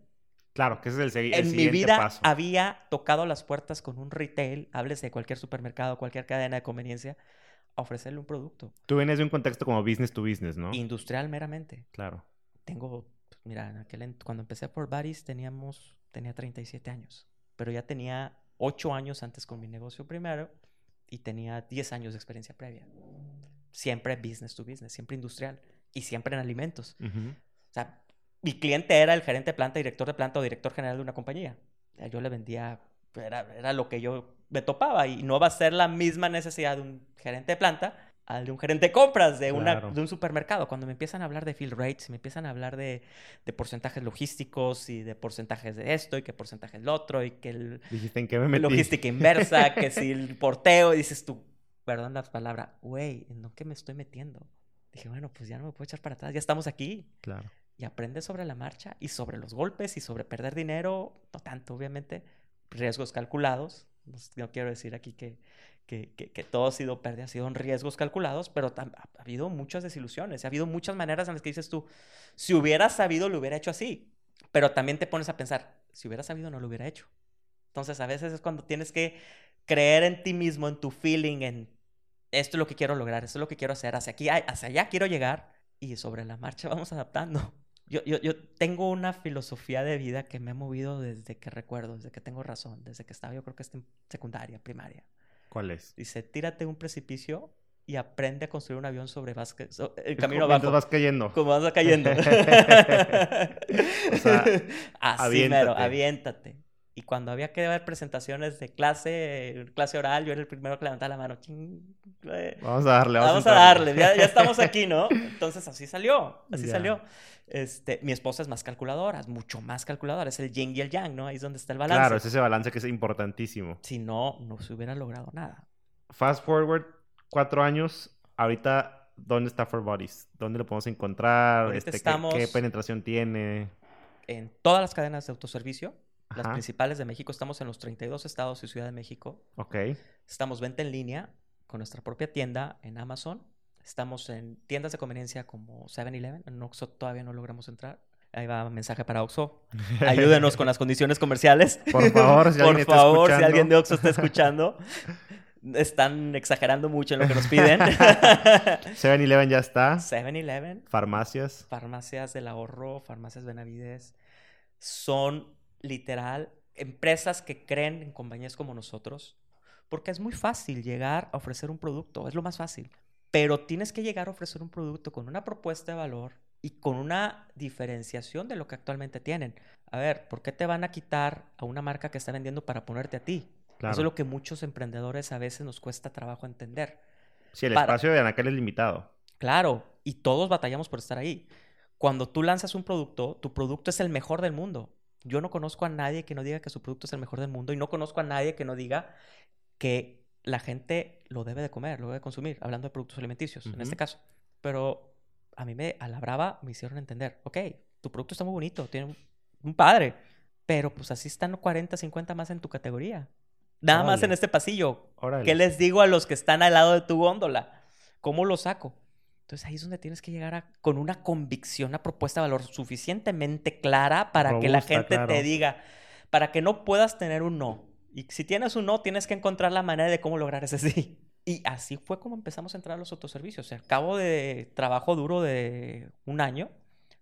Claro, que ese es el, el En mi vida paso. había tocado las puertas con un retail, háblese de cualquier supermercado, cualquier cadena de conveniencia, a ofrecerle un producto. Tú vienes de un contexto como business to business, ¿no? Industrial meramente. Claro. Tengo, pues, mira, en aquel ent- cuando empecé por Baris teníamos, tenía 37 años, pero ya tenía 8 años antes con mi negocio primero y tenía 10 años de experiencia previa. Siempre business to business, siempre industrial y siempre en alimentos. O sea, mi cliente era el gerente de planta, director de planta o director general de una compañía. O sea, yo le vendía, era, era lo que yo me topaba y no va a ser la misma necesidad de un gerente de planta al de un gerente de compras de, una, Claro. de un supermercado. Cuando me empiezan a hablar de fill rates, me empiezan a hablar de, de porcentajes logísticos y de porcentajes de esto y que porcentajes del otro y que el, Dijiste en qué me metí. logística inversa, que si el porteo, y dices tú, perdón la palabra, güey, ¿en que me estoy metiendo? Dije, bueno, pues ya no me puedo echar para atrás, ya estamos aquí Claro. y aprendes sobre la marcha y sobre los golpes y sobre perder dinero, no tanto, obviamente, riesgos calculados. No, s- no quiero decir aquí que, que, que, todo ha sido pérdida, ha sido en riesgos calculados, pero ha, ha habido muchas desilusiones, ha habido muchas maneras en las que dices tú, si hubiera sabido, lo hubiera hecho así, pero también te pones a pensar, si hubiera sabido, no lo hubiera hecho. Entonces, a veces es cuando tienes que creer en ti mismo, en tu feeling, en esto es lo que quiero lograr, esto es lo que quiero hacer, hacia aquí, hacia allá quiero llegar y sobre la marcha vamos adaptando. Yo, yo, yo tengo una filosofía de vida que me ha movido desde que recuerdo, desde que tengo razón, desde que estaba, yo creo que está en secundaria, primaria. ¿Cuál es? Dice, tírate un precipicio y aprende a construir un avión sobre vasque- so- el Es camino abajo. vas cayendo. Como vas cayendo. O sea, Así mero, aviéntate. Y cuando había que ver presentaciones de clase, clase oral, yo era el primero que levantaba la mano. Vamos a darle. Vamos, Vamos a darle, ya, ya estamos aquí, ¿no? Entonces así salió, así salió. Este, mi esposa es más calculadora, es mucho más calculadora, es el yin y el yang, ¿no? Ahí es donde está el balance. Claro, es ese balance que es importantísimo. Si no, no se hubiera logrado nada. Fast forward cuatro años. Ahorita, ¿dónde está For Bodies? ¿Dónde lo podemos encontrar? Este, ¿qué- estamos- ¿qué, penetración tiene? En todas las cadenas de autoservicio, las principales de México, estamos en los 32 estados y Ciudad de México. Ok. Estamos venta en línea con nuestra propia tienda en Amazon. Estamos en tiendas de conveniencia como 7-Eleven. En Oxxo todavía no logramos entrar. Ahí va un mensaje para Oxxo. Ayúdenos con las condiciones comerciales. Por favor, si Por alguien está favor, si alguien de Oxxo está escuchando. Están exagerando mucho en lo que nos piden. 7-Eleven ya está. 7-Eleven, Farmacias. farmacias del ahorro, farmacias Benavides, son literal empresas que creen en compañías como nosotros, porque es muy fácil llegar a ofrecer un producto, es lo más fácil, pero tienes que llegar a ofrecer un producto con una propuesta de valor y con una diferenciación de lo que actualmente tienen. A ver, ¿por qué te van a quitar a una marca que está vendiendo para ponerte a ti? Claro. Eso es lo que muchos emprendedores a veces nos cuesta trabajo entender. Sí, el para- espacio de Anacal es limitado. Claro, y todos batallamos por estar ahí. Cuando tú lanzas un producto, tu producto es el mejor del mundo. Yo no conozco a nadie que no diga que su producto es el mejor del mundo y no conozco a nadie que no diga que la gente lo debe de comer, lo debe de consumir, hablando de productos alimenticios en este caso. Pero a mí me, a la brava me hicieron entender, ok, tu producto está muy bonito, tiene un, un padre, pero pues así están 40, 50 más en tu categoría. Nada más en este pasillo. Órale. ¿Qué les digo a los que están al lado de tu góndola? ¿Cómo lo saco? Entonces ahí es donde tienes que llegar a- con una convicción, una propuesta de valor suficientemente clara para que la Robusta, gente claro. te diga, para que no puedas tener un no. Y si tienes un no, tienes que encontrar la manera de cómo lograr ese sí. Y así fue como empezamos a entrar a los autoservicios. O sea, al cabo de trabajo duro de un año,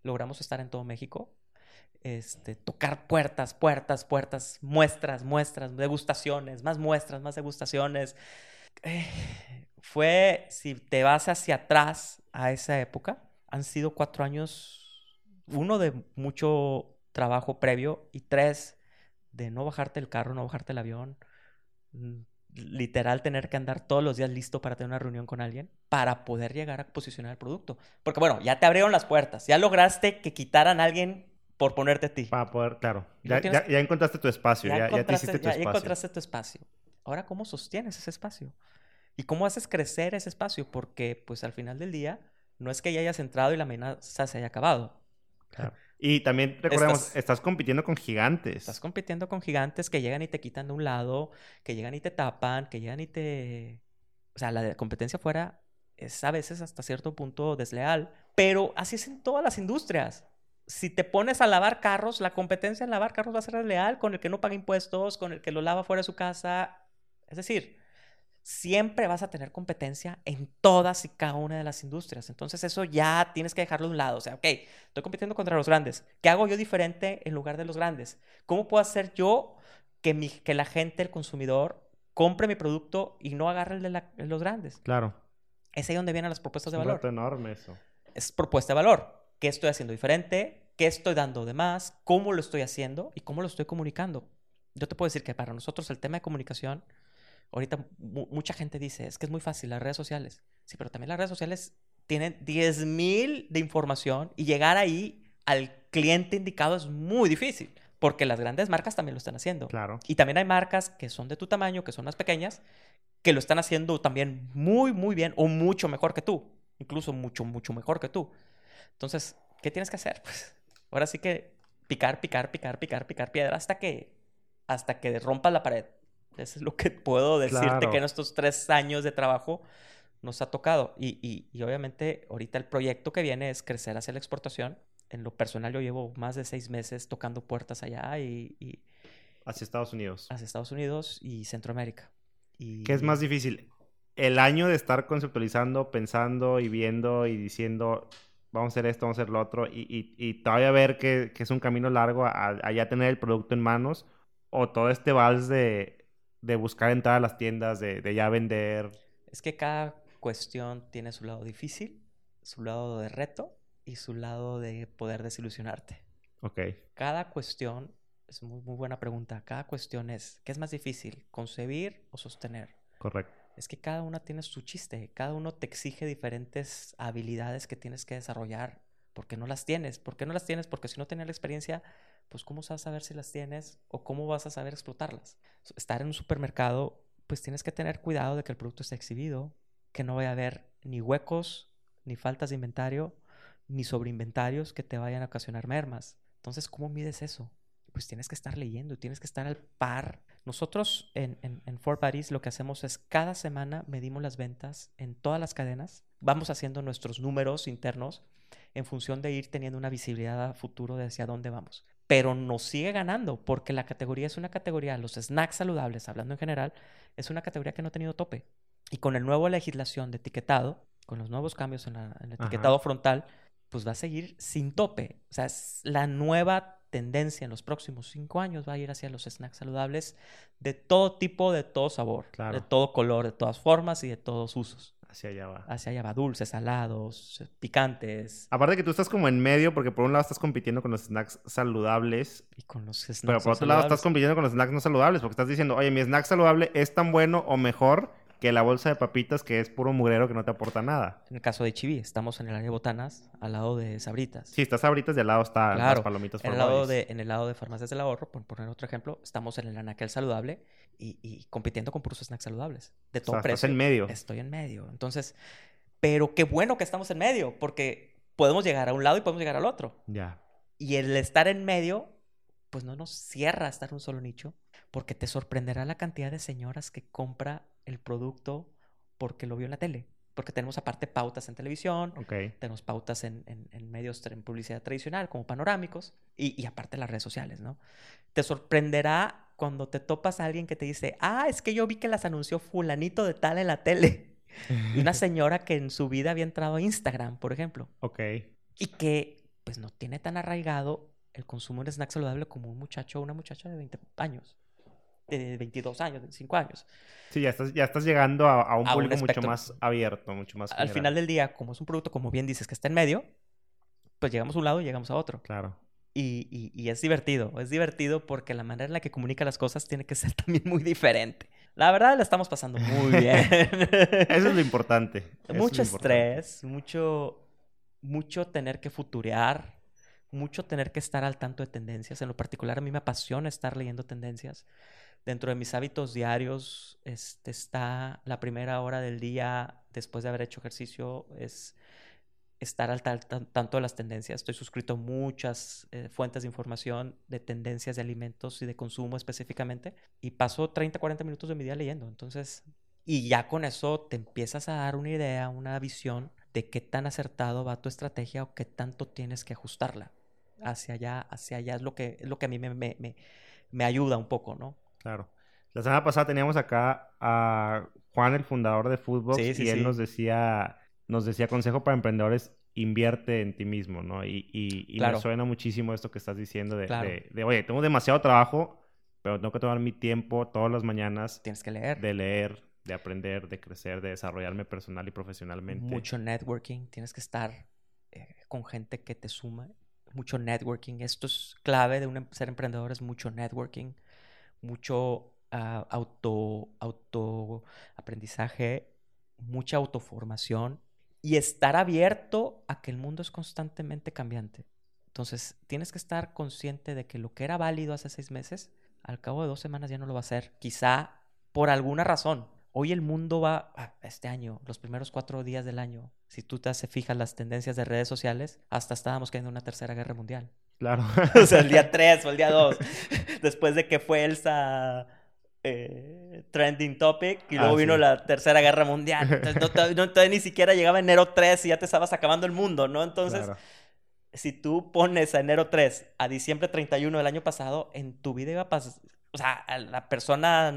logramos estar en todo México. Este, tocar puertas, puertas, puertas, muestras, muestras, degustaciones, más muestras, más degustaciones. Eh, fue, si te vas hacia atrás a esa época, han sido cuatro años, uno de mucho trabajo previo y tres de no bajarte el carro, no bajarte el avión, mm, literal tener que andar todos los días listo para tener una reunión con alguien para poder llegar a posicionar el producto. Porque bueno, ya te abrieron las puertas, ya lograste que quitaran a alguien por ponerte a ti. Para poder, claro. Ya, tienes- ya- ya encontraste tu espacio, ya, ya te hiciste tu ya- ya espacio. encontraste tu espacio. Ahora, ¿cómo sostienes ese espacio? ¿Y cómo haces crecer ese espacio? Porque, pues, al final del día, no es que ya hayas entrado y la amenaza se haya acabado. Claro. Y también recordemos, Estás- estás, compitiendo con gigantes. Estás compitiendo con gigantes que llegan y te quitan de un lado, que llegan y te tapan, que llegan y te... O sea, la competencia fuera es a veces hasta cierto punto desleal, pero así es en todas las industrias. si te pones a lavar carros, la competencia en lavar carros va a ser leal con el que no paga impuestos, con el que lo lava fuera de su casa. Es decir, siempre vas a tener competencia en todas y cada una de las industrias. Entonces eso ya tienes que dejarlo a un lado. O sea, ok, estoy compitiendo contra los grandes. ¿Qué hago yo diferente en lugar de los grandes? ¿Cómo puedo hacer yo que, mi, que la gente, el consumidor, compre mi producto y no agarre el de, los grandes? Claro. Es ahí donde vienen las propuestas de valor. Es enorme eso. Es propuesta de valor. ¿Qué estoy haciendo diferente? ¿Qué estoy dando de más? ¿Cómo lo estoy haciendo? ¿Y cómo lo estoy comunicando? Yo te puedo decir que para nosotros el tema de comunicación Ahorita mucha gente dice, es que es muy fácil las redes sociales. Sí, pero también las redes sociales tienen 10.000 de información y llegar ahí al cliente indicado es muy difícil, porque las grandes marcas también lo están haciendo. Claro. Y también hay marcas que son de tu tamaño, que son más pequeñas, que lo están haciendo también muy, muy bien o mucho mejor que tú. Incluso mucho, mucho mejor que tú. Entonces, ¿qué tienes que hacer? Pues ahora sí que picar, picar, picar, picar, picar piedra hasta que, hasta que rompas la pared. Eso es lo que puedo decirte que en estos tres años de trabajo nos ha tocado. Y, y, obviamente ahorita el proyecto que viene es crecer hacia la exportación. En lo personal yo llevo más de seis meses tocando puertas allá y... y hacia Estados Unidos. Hacia Estados Unidos y Centroamérica. Y... ¿Qué es más difícil? El año de estar conceptualizando, pensando y viendo y diciendo, vamos a hacer esto, vamos a hacer lo otro, y, y, todavía ver que, que, es un camino largo a, ya tener el producto en manos, o todo este vals de de buscar entrar a las tiendas, de, de ya vender. Es que cada cuestión tiene su lado difícil, su lado de reto y su lado de poder desilusionarte. Ok. Cada cuestión, es muy, muy buena pregunta, cada cuestión es, ¿qué es más difícil? ¿Concebir o sostener? Correcto. Es que cada una tiene su chiste, cada uno te exige diferentes habilidades que tienes que desarrollar, porque no las tienes. ¿Por qué no las tienes? Porque si no tienes la experiencia, pues ¿cómo vas a saber si las tienes o cómo vas a saber explotarlas? Estar en un supermercado, pues tienes que tener cuidado de que el producto esté exhibido, que no vaya a haber ni huecos, ni faltas de inventario, ni sobreinventarios que te vayan a ocasionar mermas. Entonces, ¿cómo mides eso? Pues tienes que estar leyendo, tienes que estar al par. Nosotros en, en, en Fort Paris lo que hacemos es cada semana medimos las ventas en todas las cadenas, vamos haciendo nuestros números internos en función de ir teniendo una visibilidad a futuro de hacia dónde vamos pero nos sigue ganando porque la categoría es una categoría, los snacks saludables, hablando en general, es una categoría que no ha tenido tope. Y con el nuevo legislación de etiquetado, con los nuevos cambios en, el etiquetado frontal, pues va a seguir sin tope. O sea, es la nueva tendencia en los próximos cinco años va a ir hacia los snacks saludables de todo tipo, de todo sabor, de todo color, de todas formas y de todos usos. Hacia allá va. Hacia allá va, dulces, salados, picantes. Aparte que tú estás como en medio, porque por un lado estás compitiendo con los snacks saludables. Y con los snacks Pero por otro lado estás compitiendo con los snacks no saludables, porque estás diciendo, oye, mi snack saludable es tan bueno o mejor que la bolsa de papitas que es puro mugrero que no te aporta nada. En el caso de Chibi, estamos en el área de botanas, al lado de Sabritas. Sí, está Sabritas y al lado está las palomitas en el lado de En el lado de Farmacias del Ahorro, por poner otro ejemplo, estamos en el anaquel saludable y, compitiendo con puros snacks saludables. De todo o Estás en medio. Estoy en medio. Entonces, pero qué bueno que estamos en medio, porque podemos llegar a un lado y podemos llegar al otro. Ya. Y el estar en medio, pues no nos cierra estar en un solo nicho, porque te sorprenderá la cantidad de señoras que compra el producto porque lo vio en la tele. Porque tenemos aparte pautas en televisión, tenemos pautas en, en, medios en publicidad tradicional como panorámicos y, y aparte las redes sociales, ¿no? Te sorprenderá cuando te topas a alguien que te dice, ah, es que yo vi que las anunció fulanito de tal en la tele. y una señora que en su vida había entrado a Instagram, por ejemplo. Ok. Y que pues no tiene tan arraigado el consumo de snack saludable como un muchacho o una muchacha de 20 años de 22 años, 25 años. Sí, ya estás, ya estás llegando a, un público mucho más abierto, mucho más Al final del día, como es un producto, como bien dices, que está en medio, pues llegamos a un lado y llegamos a otro. Claro. Y, y, es divertido, es divertido porque la manera en la que comunica las cosas tiene que ser también muy diferente. La verdad, la estamos pasando muy bien. Eso es lo importante. mucho estrés, mucho, mucho tener que futurear, mucho tener que estar al tanto de tendencias. En lo particular, a mí me apasiona estar leyendo tendencias dentro de mis hábitos diarios este, está la primera hora del día después de haber hecho ejercicio es estar al tanto de las tendencias. Estoy suscrito a muchas eh, fuentes de información de tendencias de alimentos y de consumo específicamente y paso 30, 40 minutos de mi día leyendo. Entonces, y ya con eso te empiezas a dar una idea, una visión de qué tan acertado va tu estrategia o qué tanto tienes que ajustarla. hacia allá, hacia allá es lo que, es lo que a mí me, me, me, me ayuda un poco, ¿no? Claro. La semana pasada teníamos acá a Juan, el fundador de Fútbol, Sí, sí, y él sí. nos decía, nos decía consejo para emprendedores, invierte en ti mismo, ¿no? Y, y, y Claro. me suena muchísimo esto que estás diciendo de, Claro. de, de, oye, tengo demasiado trabajo, pero tengo que tomar mi tiempo todas las mañanas Tienes que leer. de leer, de aprender, de crecer, de desarrollarme personal y profesionalmente. Mucho networking, tienes que estar eh, con gente que te suma, mucho networking. Esto es clave de un em- ser emprendedor, es mucho networking, mucho auto aprendizaje, mucha autoformación y estar abierto a que el mundo es constantemente cambiante. Entonces, tienes que estar consciente de que lo que era válido hace seis meses, al cabo de dos semanas ya no lo va a ser. Quizá por alguna razón. Hoy el mundo va, este año, los primeros cuatro días del año, si tú te fijas las tendencias de redes sociales, hasta estábamos cayendo en una tercera guerra mundial. Claro. O sea, el día 3 o el día 2, después de que fue Elsa eh, trending topic y luego Ah, vino sí. la tercera guerra mundial. Entonces, no, no- ni siquiera llegaba enero 3 y ya te estabas acabando el mundo, ¿no? Entonces, Claro. si tú pones a enero 3 a diciembre 31 del año pasado, en tu vida iba a pasar, o sea, a la persona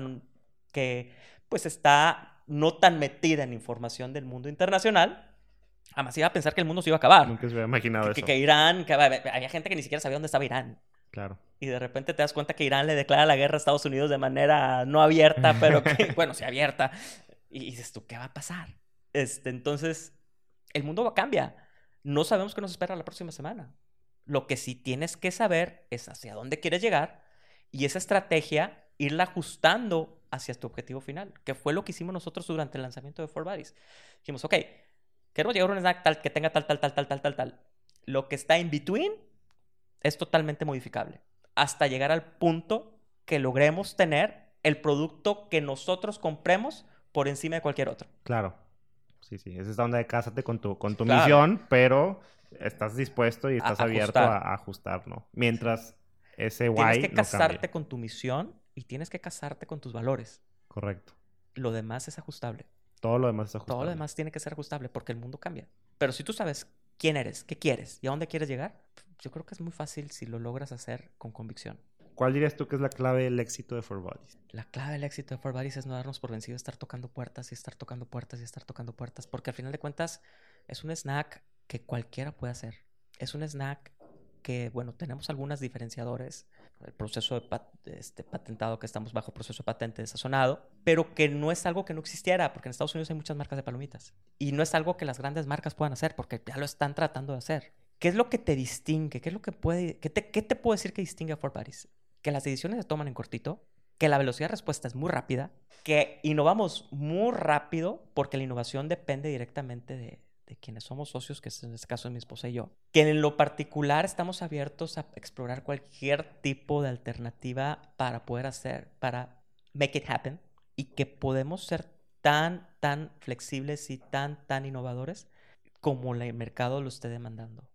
que pues está no tan metida en información del mundo internacional, además iba a pensar que el mundo se iba a acabar. Nunca se hubiera imaginado Que, eso. que Irán, que había había gente que ni siquiera sabía dónde estaba Irán. Claro. Y de repente te das cuenta que Irán le declara la guerra a Estados Unidos de manera no abierta, pero que, bueno, sí abierta. Y dices tú, ¿qué va a pasar? Este, entonces, el mundo cambia. No sabemos qué nos espera la próxima semana. Lo que sí tienes que saber es hacia dónde quieres llegar y esa estrategia irla ajustando hacia tu objetivo final, que fue lo que hicimos nosotros durante el lanzamiento de Four Bodies. Dijimos, ok, queremos llegar a un snack tal, que tenga tal, tal, tal, tal, tal, tal, tal. Lo que está in between es totalmente modificable hasta llegar al punto que logremos tener el producto que nosotros compremos por encima de cualquier otro. Claro. Sí, sí. Es esta onda de cásate con tu, con tu Claro. misión, pero estás dispuesto y A- estás abierto ajustar. a, ajustar, ¿no? Mientras ese Tienes guay que no casarte con tu misión y tienes que casarte con tus valores. Correcto. Lo demás es ajustable. Todo lo demás es ajustable. Todo lo demás tiene que ser ajustable porque el mundo cambia. Pero si tú sabes quién eres, qué quieres y a dónde quieres llegar, yo creo que es muy fácil si lo logras hacer con convicción. ¿Cuál dirías tú que es la clave del éxito de For Bodies? La clave del éxito de For Bodies es no darnos por vencido, estar tocando puertas y estar tocando puertas y estar tocando puertas, porque al final de cuentas es un snack que cualquiera puede hacer. Es un snack que, bueno, tenemos algunas diferenciadores, el proceso de este, patentado que estamos bajo proceso de patente de sazonado, pero que no es algo que no existiera, porque en Estados Unidos hay muchas marcas de palomitas. Y no es algo que las grandes marcas puedan hacer, porque ya lo están tratando de hacer. ¿Qué es lo que te distingue? ¿Qué es lo que puede, qué te, qué te puedo decir que distingue a Paris? Que las decisiones se toman en cortito, que la velocidad de respuesta es muy rápida, que innovamos muy rápido, porque la innovación depende directamente de, de quienes somos socios, que es en este caso mi esposa y yo, que en lo particular estamos abiertos a explorar cualquier tipo de alternativa para poder hacer, para make it happen, y que podemos ser tan, tan flexibles y tan, tan innovadores como el mercado lo esté demandando.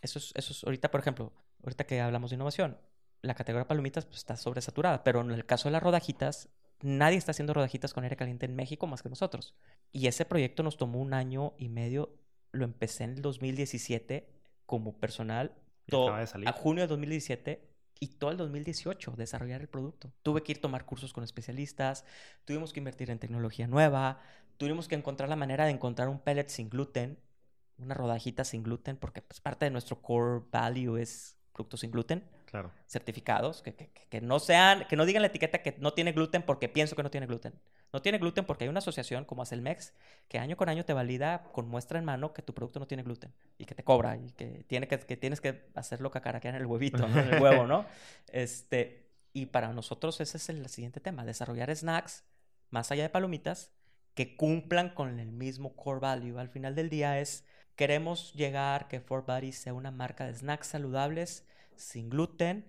Eso es, eso es ahorita, por ejemplo, ahorita que hablamos de innovación, la categoría palomitas pues, está sobresaturada, pero en el caso de las rodajitas, nadie está haciendo rodajitas con aire caliente en México más que nosotros. Y ese proyecto nos tomó un año y medio, lo empecé en el 2017 como personal, Y to- acaba de salir. a junio del 2017 y todo el 2018 desarrollar el producto. Tuve que ir a tomar cursos con especialistas, tuvimos que invertir en tecnología nueva, tuvimos que encontrar la manera de encontrar un pellet sin gluten, una rodajita sin gluten, porque pues, parte de nuestro core value es productos sin gluten Claro. certificados, que, que- que- que no sean, que no digan la etiqueta que no tiene gluten porque pienso que no tiene gluten. No tiene gluten porque hay una asociación como Acelmex que año con año te valida con muestra en mano que tu producto no tiene gluten y que te cobra y que, tiene que, que tienes que hacerlo cacaraquear en el huevito, ¿no? en el huevo, ¿no? Este, y para nosotros ese es el siguiente tema, desarrollar snacks más allá de palomitas que cumplan con el mismo core value. Al final del día es, queremos llegar que Fort Body sea una marca de snacks saludables, sin gluten,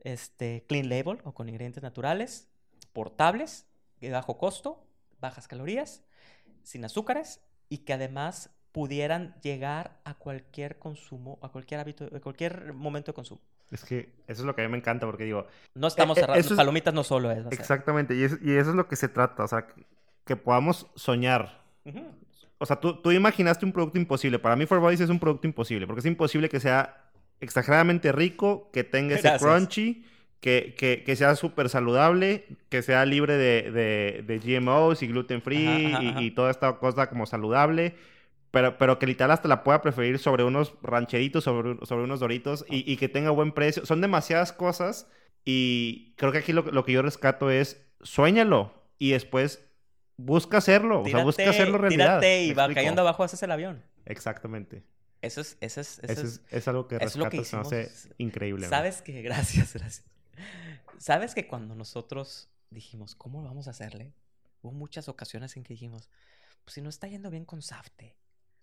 este, clean label o con ingredientes naturales, portables, de bajo costo, bajas calorías, sin azúcares y que además pudieran llegar a cualquier consumo, a cualquier hábito, a cualquier momento de consumo. Es que eso es lo que a mí me encanta porque digo, No estamos eh, cerrados, eso es- palomitas no solo es. exactamente, y, es- y eso es lo que se trata, o sea, que, que podamos soñar. Ujú. O sea, tú, tú imaginaste un producto imposible. Para mí, For Bodies es un producto imposible, porque es imposible que sea exageradamente rico, que tenga ese Gracias. crunchy, que, que- que sea súper saludable, que sea libre de, de- de GMOs y gluten free Ajá, ajá, y- ajá. y, toda esta cosa como saludable. Pero, pero que literal hasta la pueda preferir sobre unos rancheritos, sobre, sobre unos doritos y, y que tenga buen precio. Son demasiadas cosas y creo que aquí lo, lo que yo rescato es suéñalo y después busca hacerlo. o sea, busca hacerlo realidad. tírate y ¿Me va cayendo abajo haces el avión. Exactamente. Eso es, eso es, eso Eso es- es, algo que eso es lo que se me hace hicimos. increíble. Sabes que, gracias, gracias. Sabes que cuando nosotros dijimos, ¿cómo vamos a hacerle? Hubo muchas ocasiones en que dijimos, pues si no está yendo bien con Safte,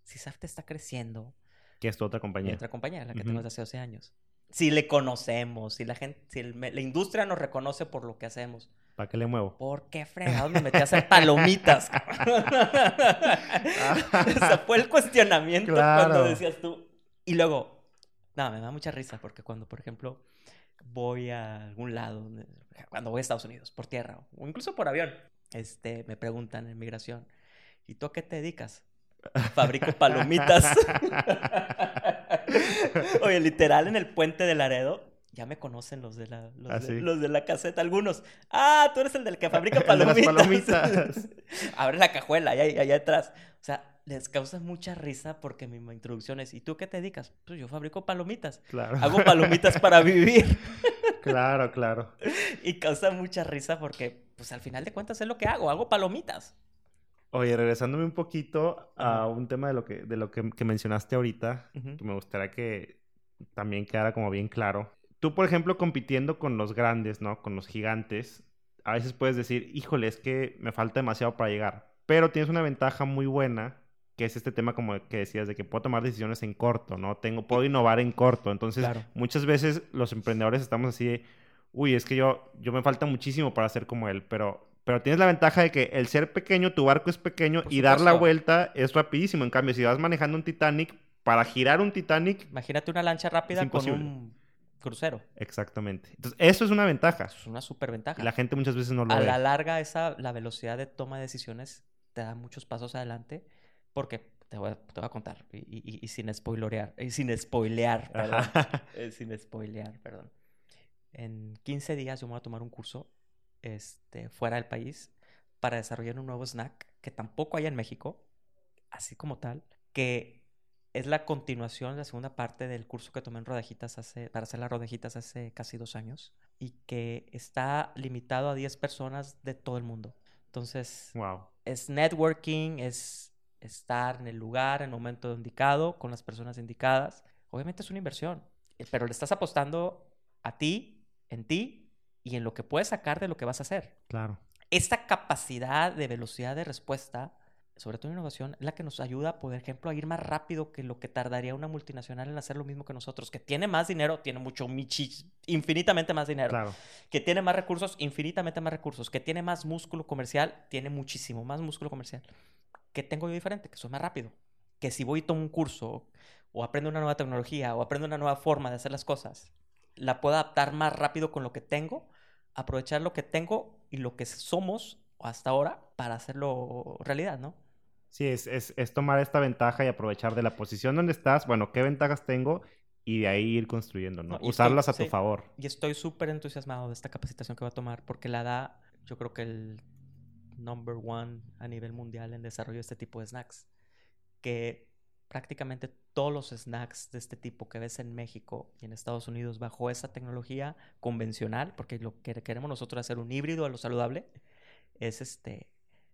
si Safte está creciendo, Que es tu otra compañía. otra compañía, la que Ujú. tengo desde hace 12 años, si le conocemos, si la gente, si el la industria nos reconoce por lo que hacemos, ¿Para qué le muevo? ¿por qué fregados me metí a hacer palomitas? o sea, fue el cuestionamiento cuando decías tú. Y luego, no, me da mucha risa porque cuando, por ejemplo, voy a algún lado, cuando voy a Estados Unidos, por tierra o incluso por avión, este, me preguntan en migración, ¿y tú a qué te dedicas? Fabrico palomitas. Oye, literal, en el puente de Laredo, ya me conocen los de la, los, ¿Ah, de, los de la caseta, algunos. Ah, tú eres el del que fabrica palomitas. palomitas. Abre la cajuela, allá, allá atrás. O sea, les causa mucha risa porque mi introducción es, ¿y tú qué te dedicas? Pues yo fabrico palomitas. Claro. Hago palomitas para vivir. Claro, claro. Y causa mucha risa porque, pues al final de cuentas es lo que hago, hago palomitas. Oye, regresándome un poquito a un tema de lo que, de lo que, que mencionaste ahorita, que me gustaría que también quedara como bien claro. Tú, por ejemplo, compitiendo con los grandes, ¿no? Con los gigantes, a veces puedes decir, híjole, es que me falta demasiado para llegar. Pero tienes una ventaja muy buena, que es este tema como que decías, de que puedo tomar decisiones en corto, ¿no? Tengo, puedo innovar en corto. Entonces, Claro. muchas veces los emprendedores estamos así de, uy, es que yo, yo me falta muchísimo para ser como él, pero, pero tienes la ventaja de que el ser pequeño, tu barco es pequeño y dar la vuelta es rapidísimo. En cambio, si vas manejando un Titanic, para girar un Titanic, Imagínate una lancha rápida con un crucero. exactamente. Entonces, eso es una ventaja. Eso es una super ventaja. Y la gente muchas veces no lo a ve. la larga, esa, la velocidad de toma de decisiones te da muchos pasos adelante porque te voy a, te voy a contar y, y- y sin spoilerear, y sin spoilear, perdón. Eh, sin spoilear, perdón. En 15 días yo me voy a tomar un curso este, fuera del país para desarrollar un nuevo snack que tampoco hay en México, así como tal, que es la continuación, la segunda parte del curso que tomé en rodajitas hace, para hacer las rodajitas hace casi dos años y que está limitado a 10 personas de todo el mundo. Entonces, Wow. es networking, es estar en el lugar, en el momento indicado, con las personas indicadas. Obviamente es una inversión, eh, pero le estás apostando a ti, en ti y en lo que puedes sacar de lo que vas a hacer. Claro. Esta capacidad de velocidad de respuesta, sobre todo en innovación, es la que nos ayuda, por ejemplo, a ir más rápido que lo que tardaría una multinacional en hacer lo mismo que nosotros, que tiene más dinero, tiene mucho, michi- infinitamente más dinero Claro. que tiene más recursos, infinitamente más recursos, que tiene más músculo comercial, tiene muchísimo más músculo comercial. ¿Qué tengo yo diferente? Que soy más rápido. Que si voy y tomo un curso, o aprendo una nueva tecnología, o aprendo una nueva forma de hacer las cosas, la puedo adaptar más rápido con lo que tengo, aprovechar lo que tengo y lo que somos hasta ahora para hacerlo realidad, ¿no? Sí, es, es, es tomar esta ventaja y aprovechar de la posición donde estás, bueno, qué ventajas tengo y de ahí ir construyendo, ¿no? No, Usarlas estoy- a tu sí. favor. Y estoy súper entusiasmado de esta capacitación que va a tomar porque la da, yo creo que el number one a nivel mundial en desarrollo de este tipo de snacks. Que prácticamente todos los snacks de este tipo que ves en México y en Estados Unidos bajo esa tecnología convencional, porque lo que queremos nosotros hacer un híbrido a lo saludable, es este,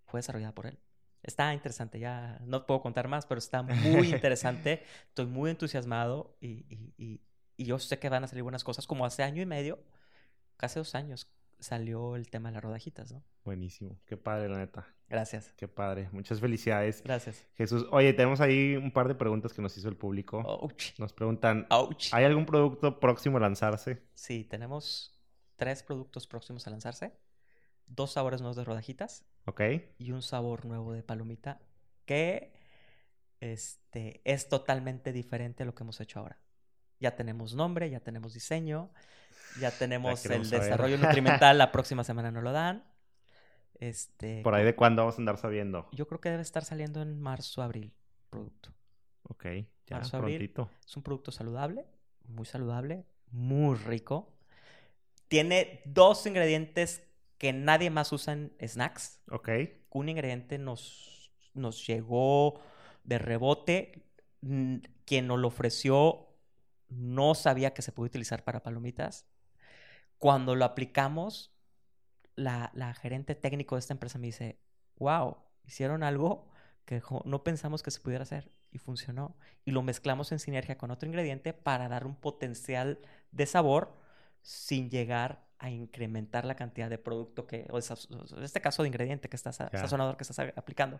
fue desarrollada por él. Está interesante, ya no puedo contar más, pero está muy interesante. Estoy muy entusiasmado y, y- y- y yo sé que van a salir buenas cosas. Como hace año y medio, casi dos años, salió el tema de las rodajitas, ¿no? Buenísimo. Qué padre, la neta. Gracias. Qué padre. Muchas felicidades. Gracias. Jesús, oye, tenemos ahí un par de preguntas que nos hizo el público. Ouch. Nos preguntan, Ouch. ¿hay algún producto próximo a lanzarse? Sí, tenemos tres productos próximos a lanzarse. Dos sabores nuevos de rodajitas ¿Ok? y un sabor nuevo de palomita que este, es totalmente diferente a lo que hemos hecho ahora. Ya tenemos nombre, ya tenemos diseño, ya tenemos el saber. desarrollo nutrimental, la próxima semana nos lo dan. Este, Por ahí de cuándo vamos a andar sabiendo. Yo creo que debe estar saliendo en marzo, abril, producto. Ok, ya Marzo, abril. Es un producto saludable, muy saludable, muy rico. Tiene dos ingredientes que nadie más usa en snacks. Ok. Un ingrediente nos, nos llegó de rebote. Quien nos lo ofreció no sabía que se podía utilizar para palomitas. Cuando lo aplicamos, la, la gerente técnico de esta empresa me dice, wow, hicieron algo que no pensamos que se pudiera hacer y funcionó. Y lo mezclamos en sinergia con otro ingrediente para dar un potencial de sabor sin llegar a incrementar la cantidad de producto que, o en este caso de ingrediente que estás, Ya. sazonador que estás aplicando.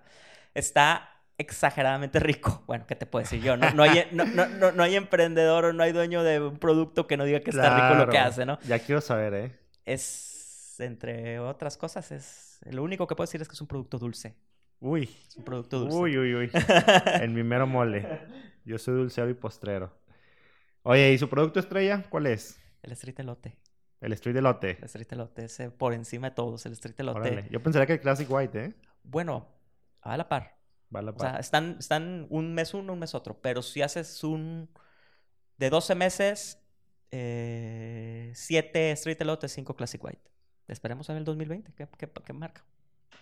Está exageradamente rico. Bueno, ¿qué te puedo decir yo? No, no hay, no, no, no, no hay emprendedor o no hay dueño de un producto que no diga que está rico lo que hace, ¿no? Ya quiero saber, ¿eh? Es, entre otras cosas, es... Lo único que puedo decir es que es un producto dulce. Uy. Es un producto dulce. Uy, uy, uy. En mi mero mole. Yo soy dulcero y postrero. Oye, ¿y su producto estrella cuál es? El street elote. El Street Elote. El street elote. Ese por encima de todos. El street elote. Órale. Yo pensaría que el Classic White, ¿eh? Bueno, a la par. Va a la O sea, par. están, están un mes uno, un mes otro. Pero si haces un... De 12 meses, eh, 7 Street Elote, 5 Classic White. Esperemos ver el 2020. ¿Qué, qué, qué marca?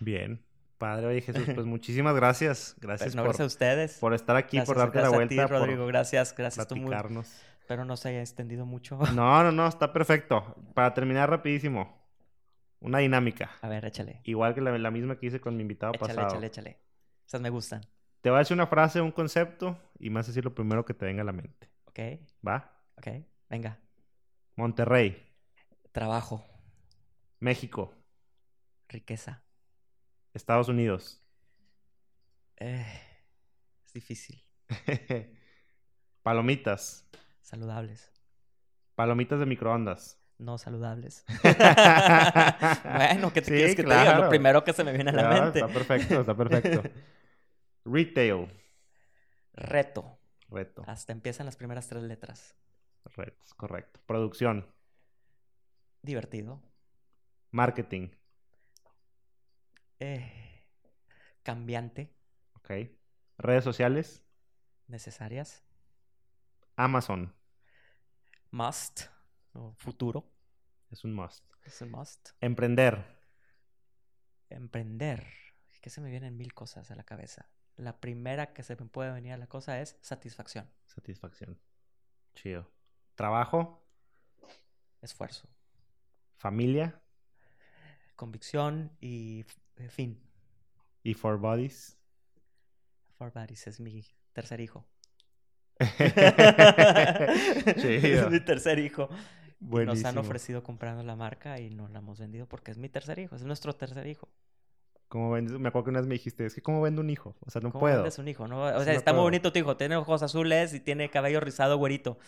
Bien. Padre, oye Jesús, pues muchísimas gracias. Gracias Pues no, por, gracias a ustedes. por estar aquí, por Gracias- darte la gracias a ti, vuelta, Rodrigo. por Gracias, gracias. Tú muy- platicarnos. Espero no se haya extendido mucho. No, no, no, está perfecto. Para terminar rapidísimo, una dinámica. A ver, échale. Igual que la, la misma que hice con mi invitado Échale, pasado. échale, échale. Esas me gustan. Te voy a decir una frase, un concepto, y me vas a decir lo primero que te venga a la mente. ¿Ok? ¿Va? ¿Ok? Venga. Monterrey, Trabajo. México, Riqueza. Estados Unidos. Eh, es difícil. Palomitas. Saludables. Palomitas de microondas. No saludables. bueno, ¿qué te Sí, quieres que te diga? Lo primero que se me viene a la mente. Está perfecto, está perfecto. Retail. Reto. Reto. Hasta empiezan las primeras tres letras. Retos, correcto. Producción. Divertido. Marketing. Eh, cambiante. Ok. Redes sociales. Necesarias. Amazon. Must. o futuro. Es un must. Es un must. Emprender. Emprender. Es que se me vienen mil cosas a la cabeza. La primera que se me puede venir a la cosa es satisfacción. Satisfacción. Chido. Trabajo. Esfuerzo. Familia. Convicción y eh, fin. Y for bodies. For Baris es mi tercer hijo. Es mi tercer hijo. Nos han ofrecido comprarnos la marca y no la hemos vendido porque es mi tercer hijo, es nuestro tercer hijo. ¿Cómo vendes? Me acuerdo que una vez me dijiste, es que ¿cómo vendo un hijo? O sea, no ¿Cómo puedo. vendes un hijo? No, o sea, no está muy bonito tu hijo, tiene ojos azules y tiene cabello rizado güerito.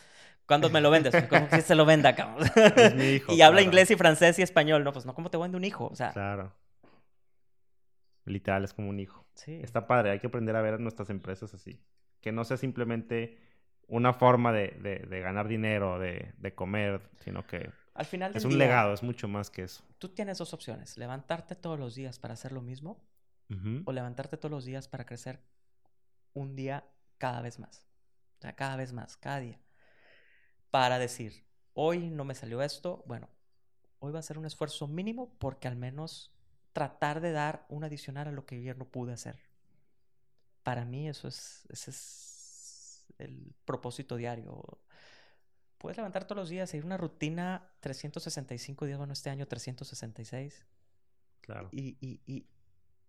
¿Cuándo me lo vendes? ¿Cómo que se lo venda, cabrón? Es mi hijo, y habla inglés y francés y español. No, pues no, ¿cómo te vende un hijo? O sea, Claro. Literal, es como un hijo. sí. Está padre, hay que aprender a ver a nuestras empresas así. Que no sea simplemente una forma de, de- de ganar dinero, de, de comer, sino que Al final es un día, legado, es mucho más que eso. tú tienes dos opciones. Levantarte todos los días para hacer lo mismo o levantarte todos los días para crecer un día cada vez más. O sea, cada vez más, cada día. Para decir, hoy no me salió esto, bueno, hoy va a ser un esfuerzo mínimo porque al menos tratar de dar un adicional a lo que ayer no pude hacer. Para mí eso es, ese es el propósito diario. Puedes levantar todos los días, seguir una rutina 365 días, bueno, este año 366 Claro. y, y- y-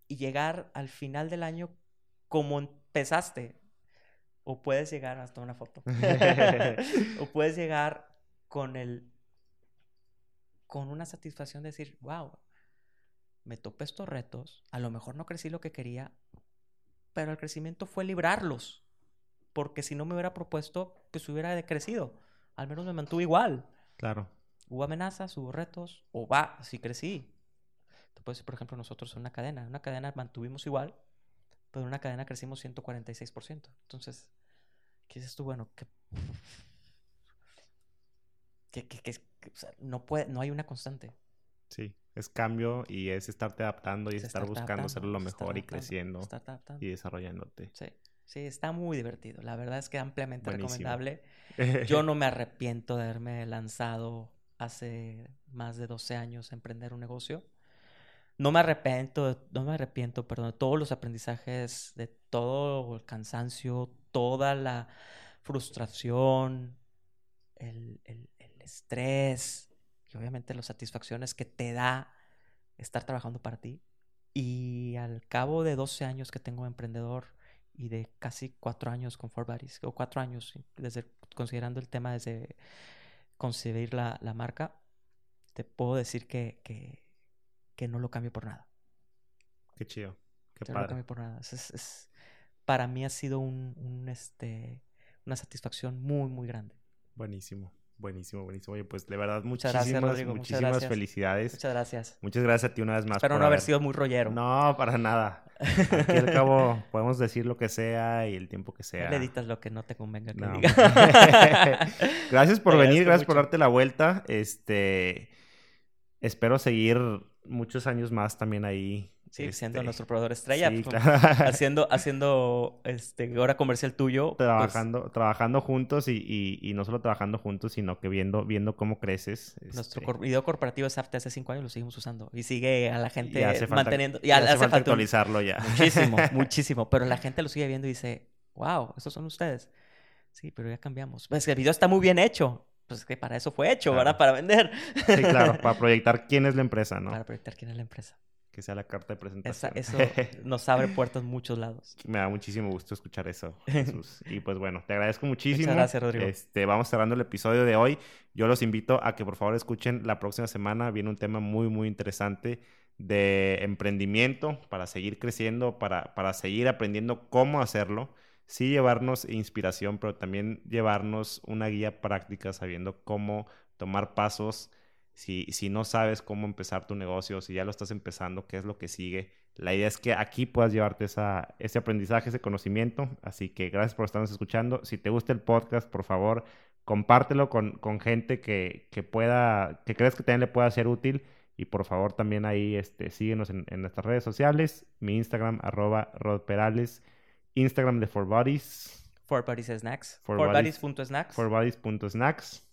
y llegar al final del año como empezaste. O puedes llegar hasta una foto. o puedes llegar con el con una satisfacción de decir, wow, me topé estos retos, a lo mejor no crecí lo que quería, pero el crecimiento fue librarlos. Porque si no me hubiera propuesto, pues hubiera decrecido. Al menos me mantuve igual. Claro. Hubo amenazas, hubo retos, o va, sí crecí. Te puedo decir, por ejemplo, nosotros en una cadena. En una cadena mantuvimos igual, pero en una cadena crecimos 146%. Entonces, ¿qué dices tú? Bueno, que, que, que- que- que, o sea, no, puede, no hay una constante. Sí. Es cambio y es estarte adaptando y es Es estar buscando hacerlo lo mejor y creciendo y desarrollándote. Sí. Sí, está muy divertido. La verdad es que ampliamente Buenísimo. recomendable. Yo no me arrepiento de haberme lanzado hace más de 12 años a emprender un negocio. No me arrepiento, no me arrepiento, perdón, de todos los aprendizajes, de todo el cansancio, toda la frustración, el, el- el estrés y obviamente las satisfacciones que te da estar trabajando para ti. Y al cabo de 12 años que tengo de emprendedor y de casi cuatro años con Four Buddies, o cuatro años, desde, considerando el tema desde concebir la, la marca, te puedo decir que, que, que no lo cambio por nada. Qué chido. Qué Que no lo padre. cambio por nada. Es- es- es- para mí ha sido un, un, este, una satisfacción muy, muy grande. Buenísimo. Buenísimo, buenísimo. Oye, pues de verdad, Muchas gracias, muchísimas, Rodrigo, muchas muchísimas gracias. felicidades. Muchas gracias. Muchas gracias a ti una vez más. Espero por no haber sido muy rollero. No, para nada. Aquí al cabo podemos decir lo que sea y el tiempo que sea. Le editas lo que no te convenga que No. diga. gracias por Te venir, gracias por darte la vuelta. Este, espero seguir muchos años más también ahí. Sí, siendo este, nuestro proveedor estrella. sí, pues, claro. Haciendo, haciendo este, hora comercial tuyo. pues, trabajando, trabajando juntos y, y- y no solo trabajando juntos, sino que viendo, viendo cómo creces. nuestro este, video corporativo SAFT hace cinco años lo seguimos usando. Y sigue a la y gente hace falta- manteniendo. y Y ha- hace hace falta falta un- actualizarlo ya. Muchísimo, muchísimo. Pero la gente lo sigue viendo y dice, wow, esos son ustedes. Sí, pero ya cambiamos. Pues el video está muy bien hecho. Pues que para eso fue hecho, Claro. ¿verdad? Para vender. Sí, claro, para proyectar quién es la empresa, ¿no? Para proyectar quién es la empresa. Que sea la carta de Esa- presentación. eso nos abre puertas en muchos lados. Me da muchísimo gusto escuchar eso, Jesús. Y pues bueno, te agradezco muchísimo. gracias, Rodrigo. Este, vamos cerrando el episodio de hoy. Yo los invito a que por favor escuchen la próxima semana. Viene un tema muy, muy interesante de emprendimiento para seguir creciendo, para, para seguir aprendiendo cómo hacerlo. Sí llevarnos inspiración, pero también llevarnos una guía práctica sabiendo cómo tomar pasos. Si, si no sabes cómo empezar tu negocio, si ya lo estás empezando, qué es lo que sigue. La idea es que aquí puedas llevarte esa, ese aprendizaje, ese conocimiento. Así que gracias por estarnos escuchando. Si te gusta el podcast, por favor, compártelo con, con gente que, que pueda, que crees que también le pueda ser útil. Y por favor también ahí este, síguenos en, en nuestras redes sociales. Mi Instagram, arroba rodperales. Instagram de For Bodies, For Buddies Snacks. For For Buddies- Buddies.snacks. forbodies.snacks.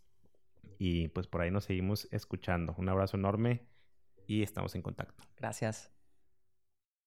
Y pues por ahí nos seguimos escuchando. Un abrazo enorme y estamos en contacto. Gracias.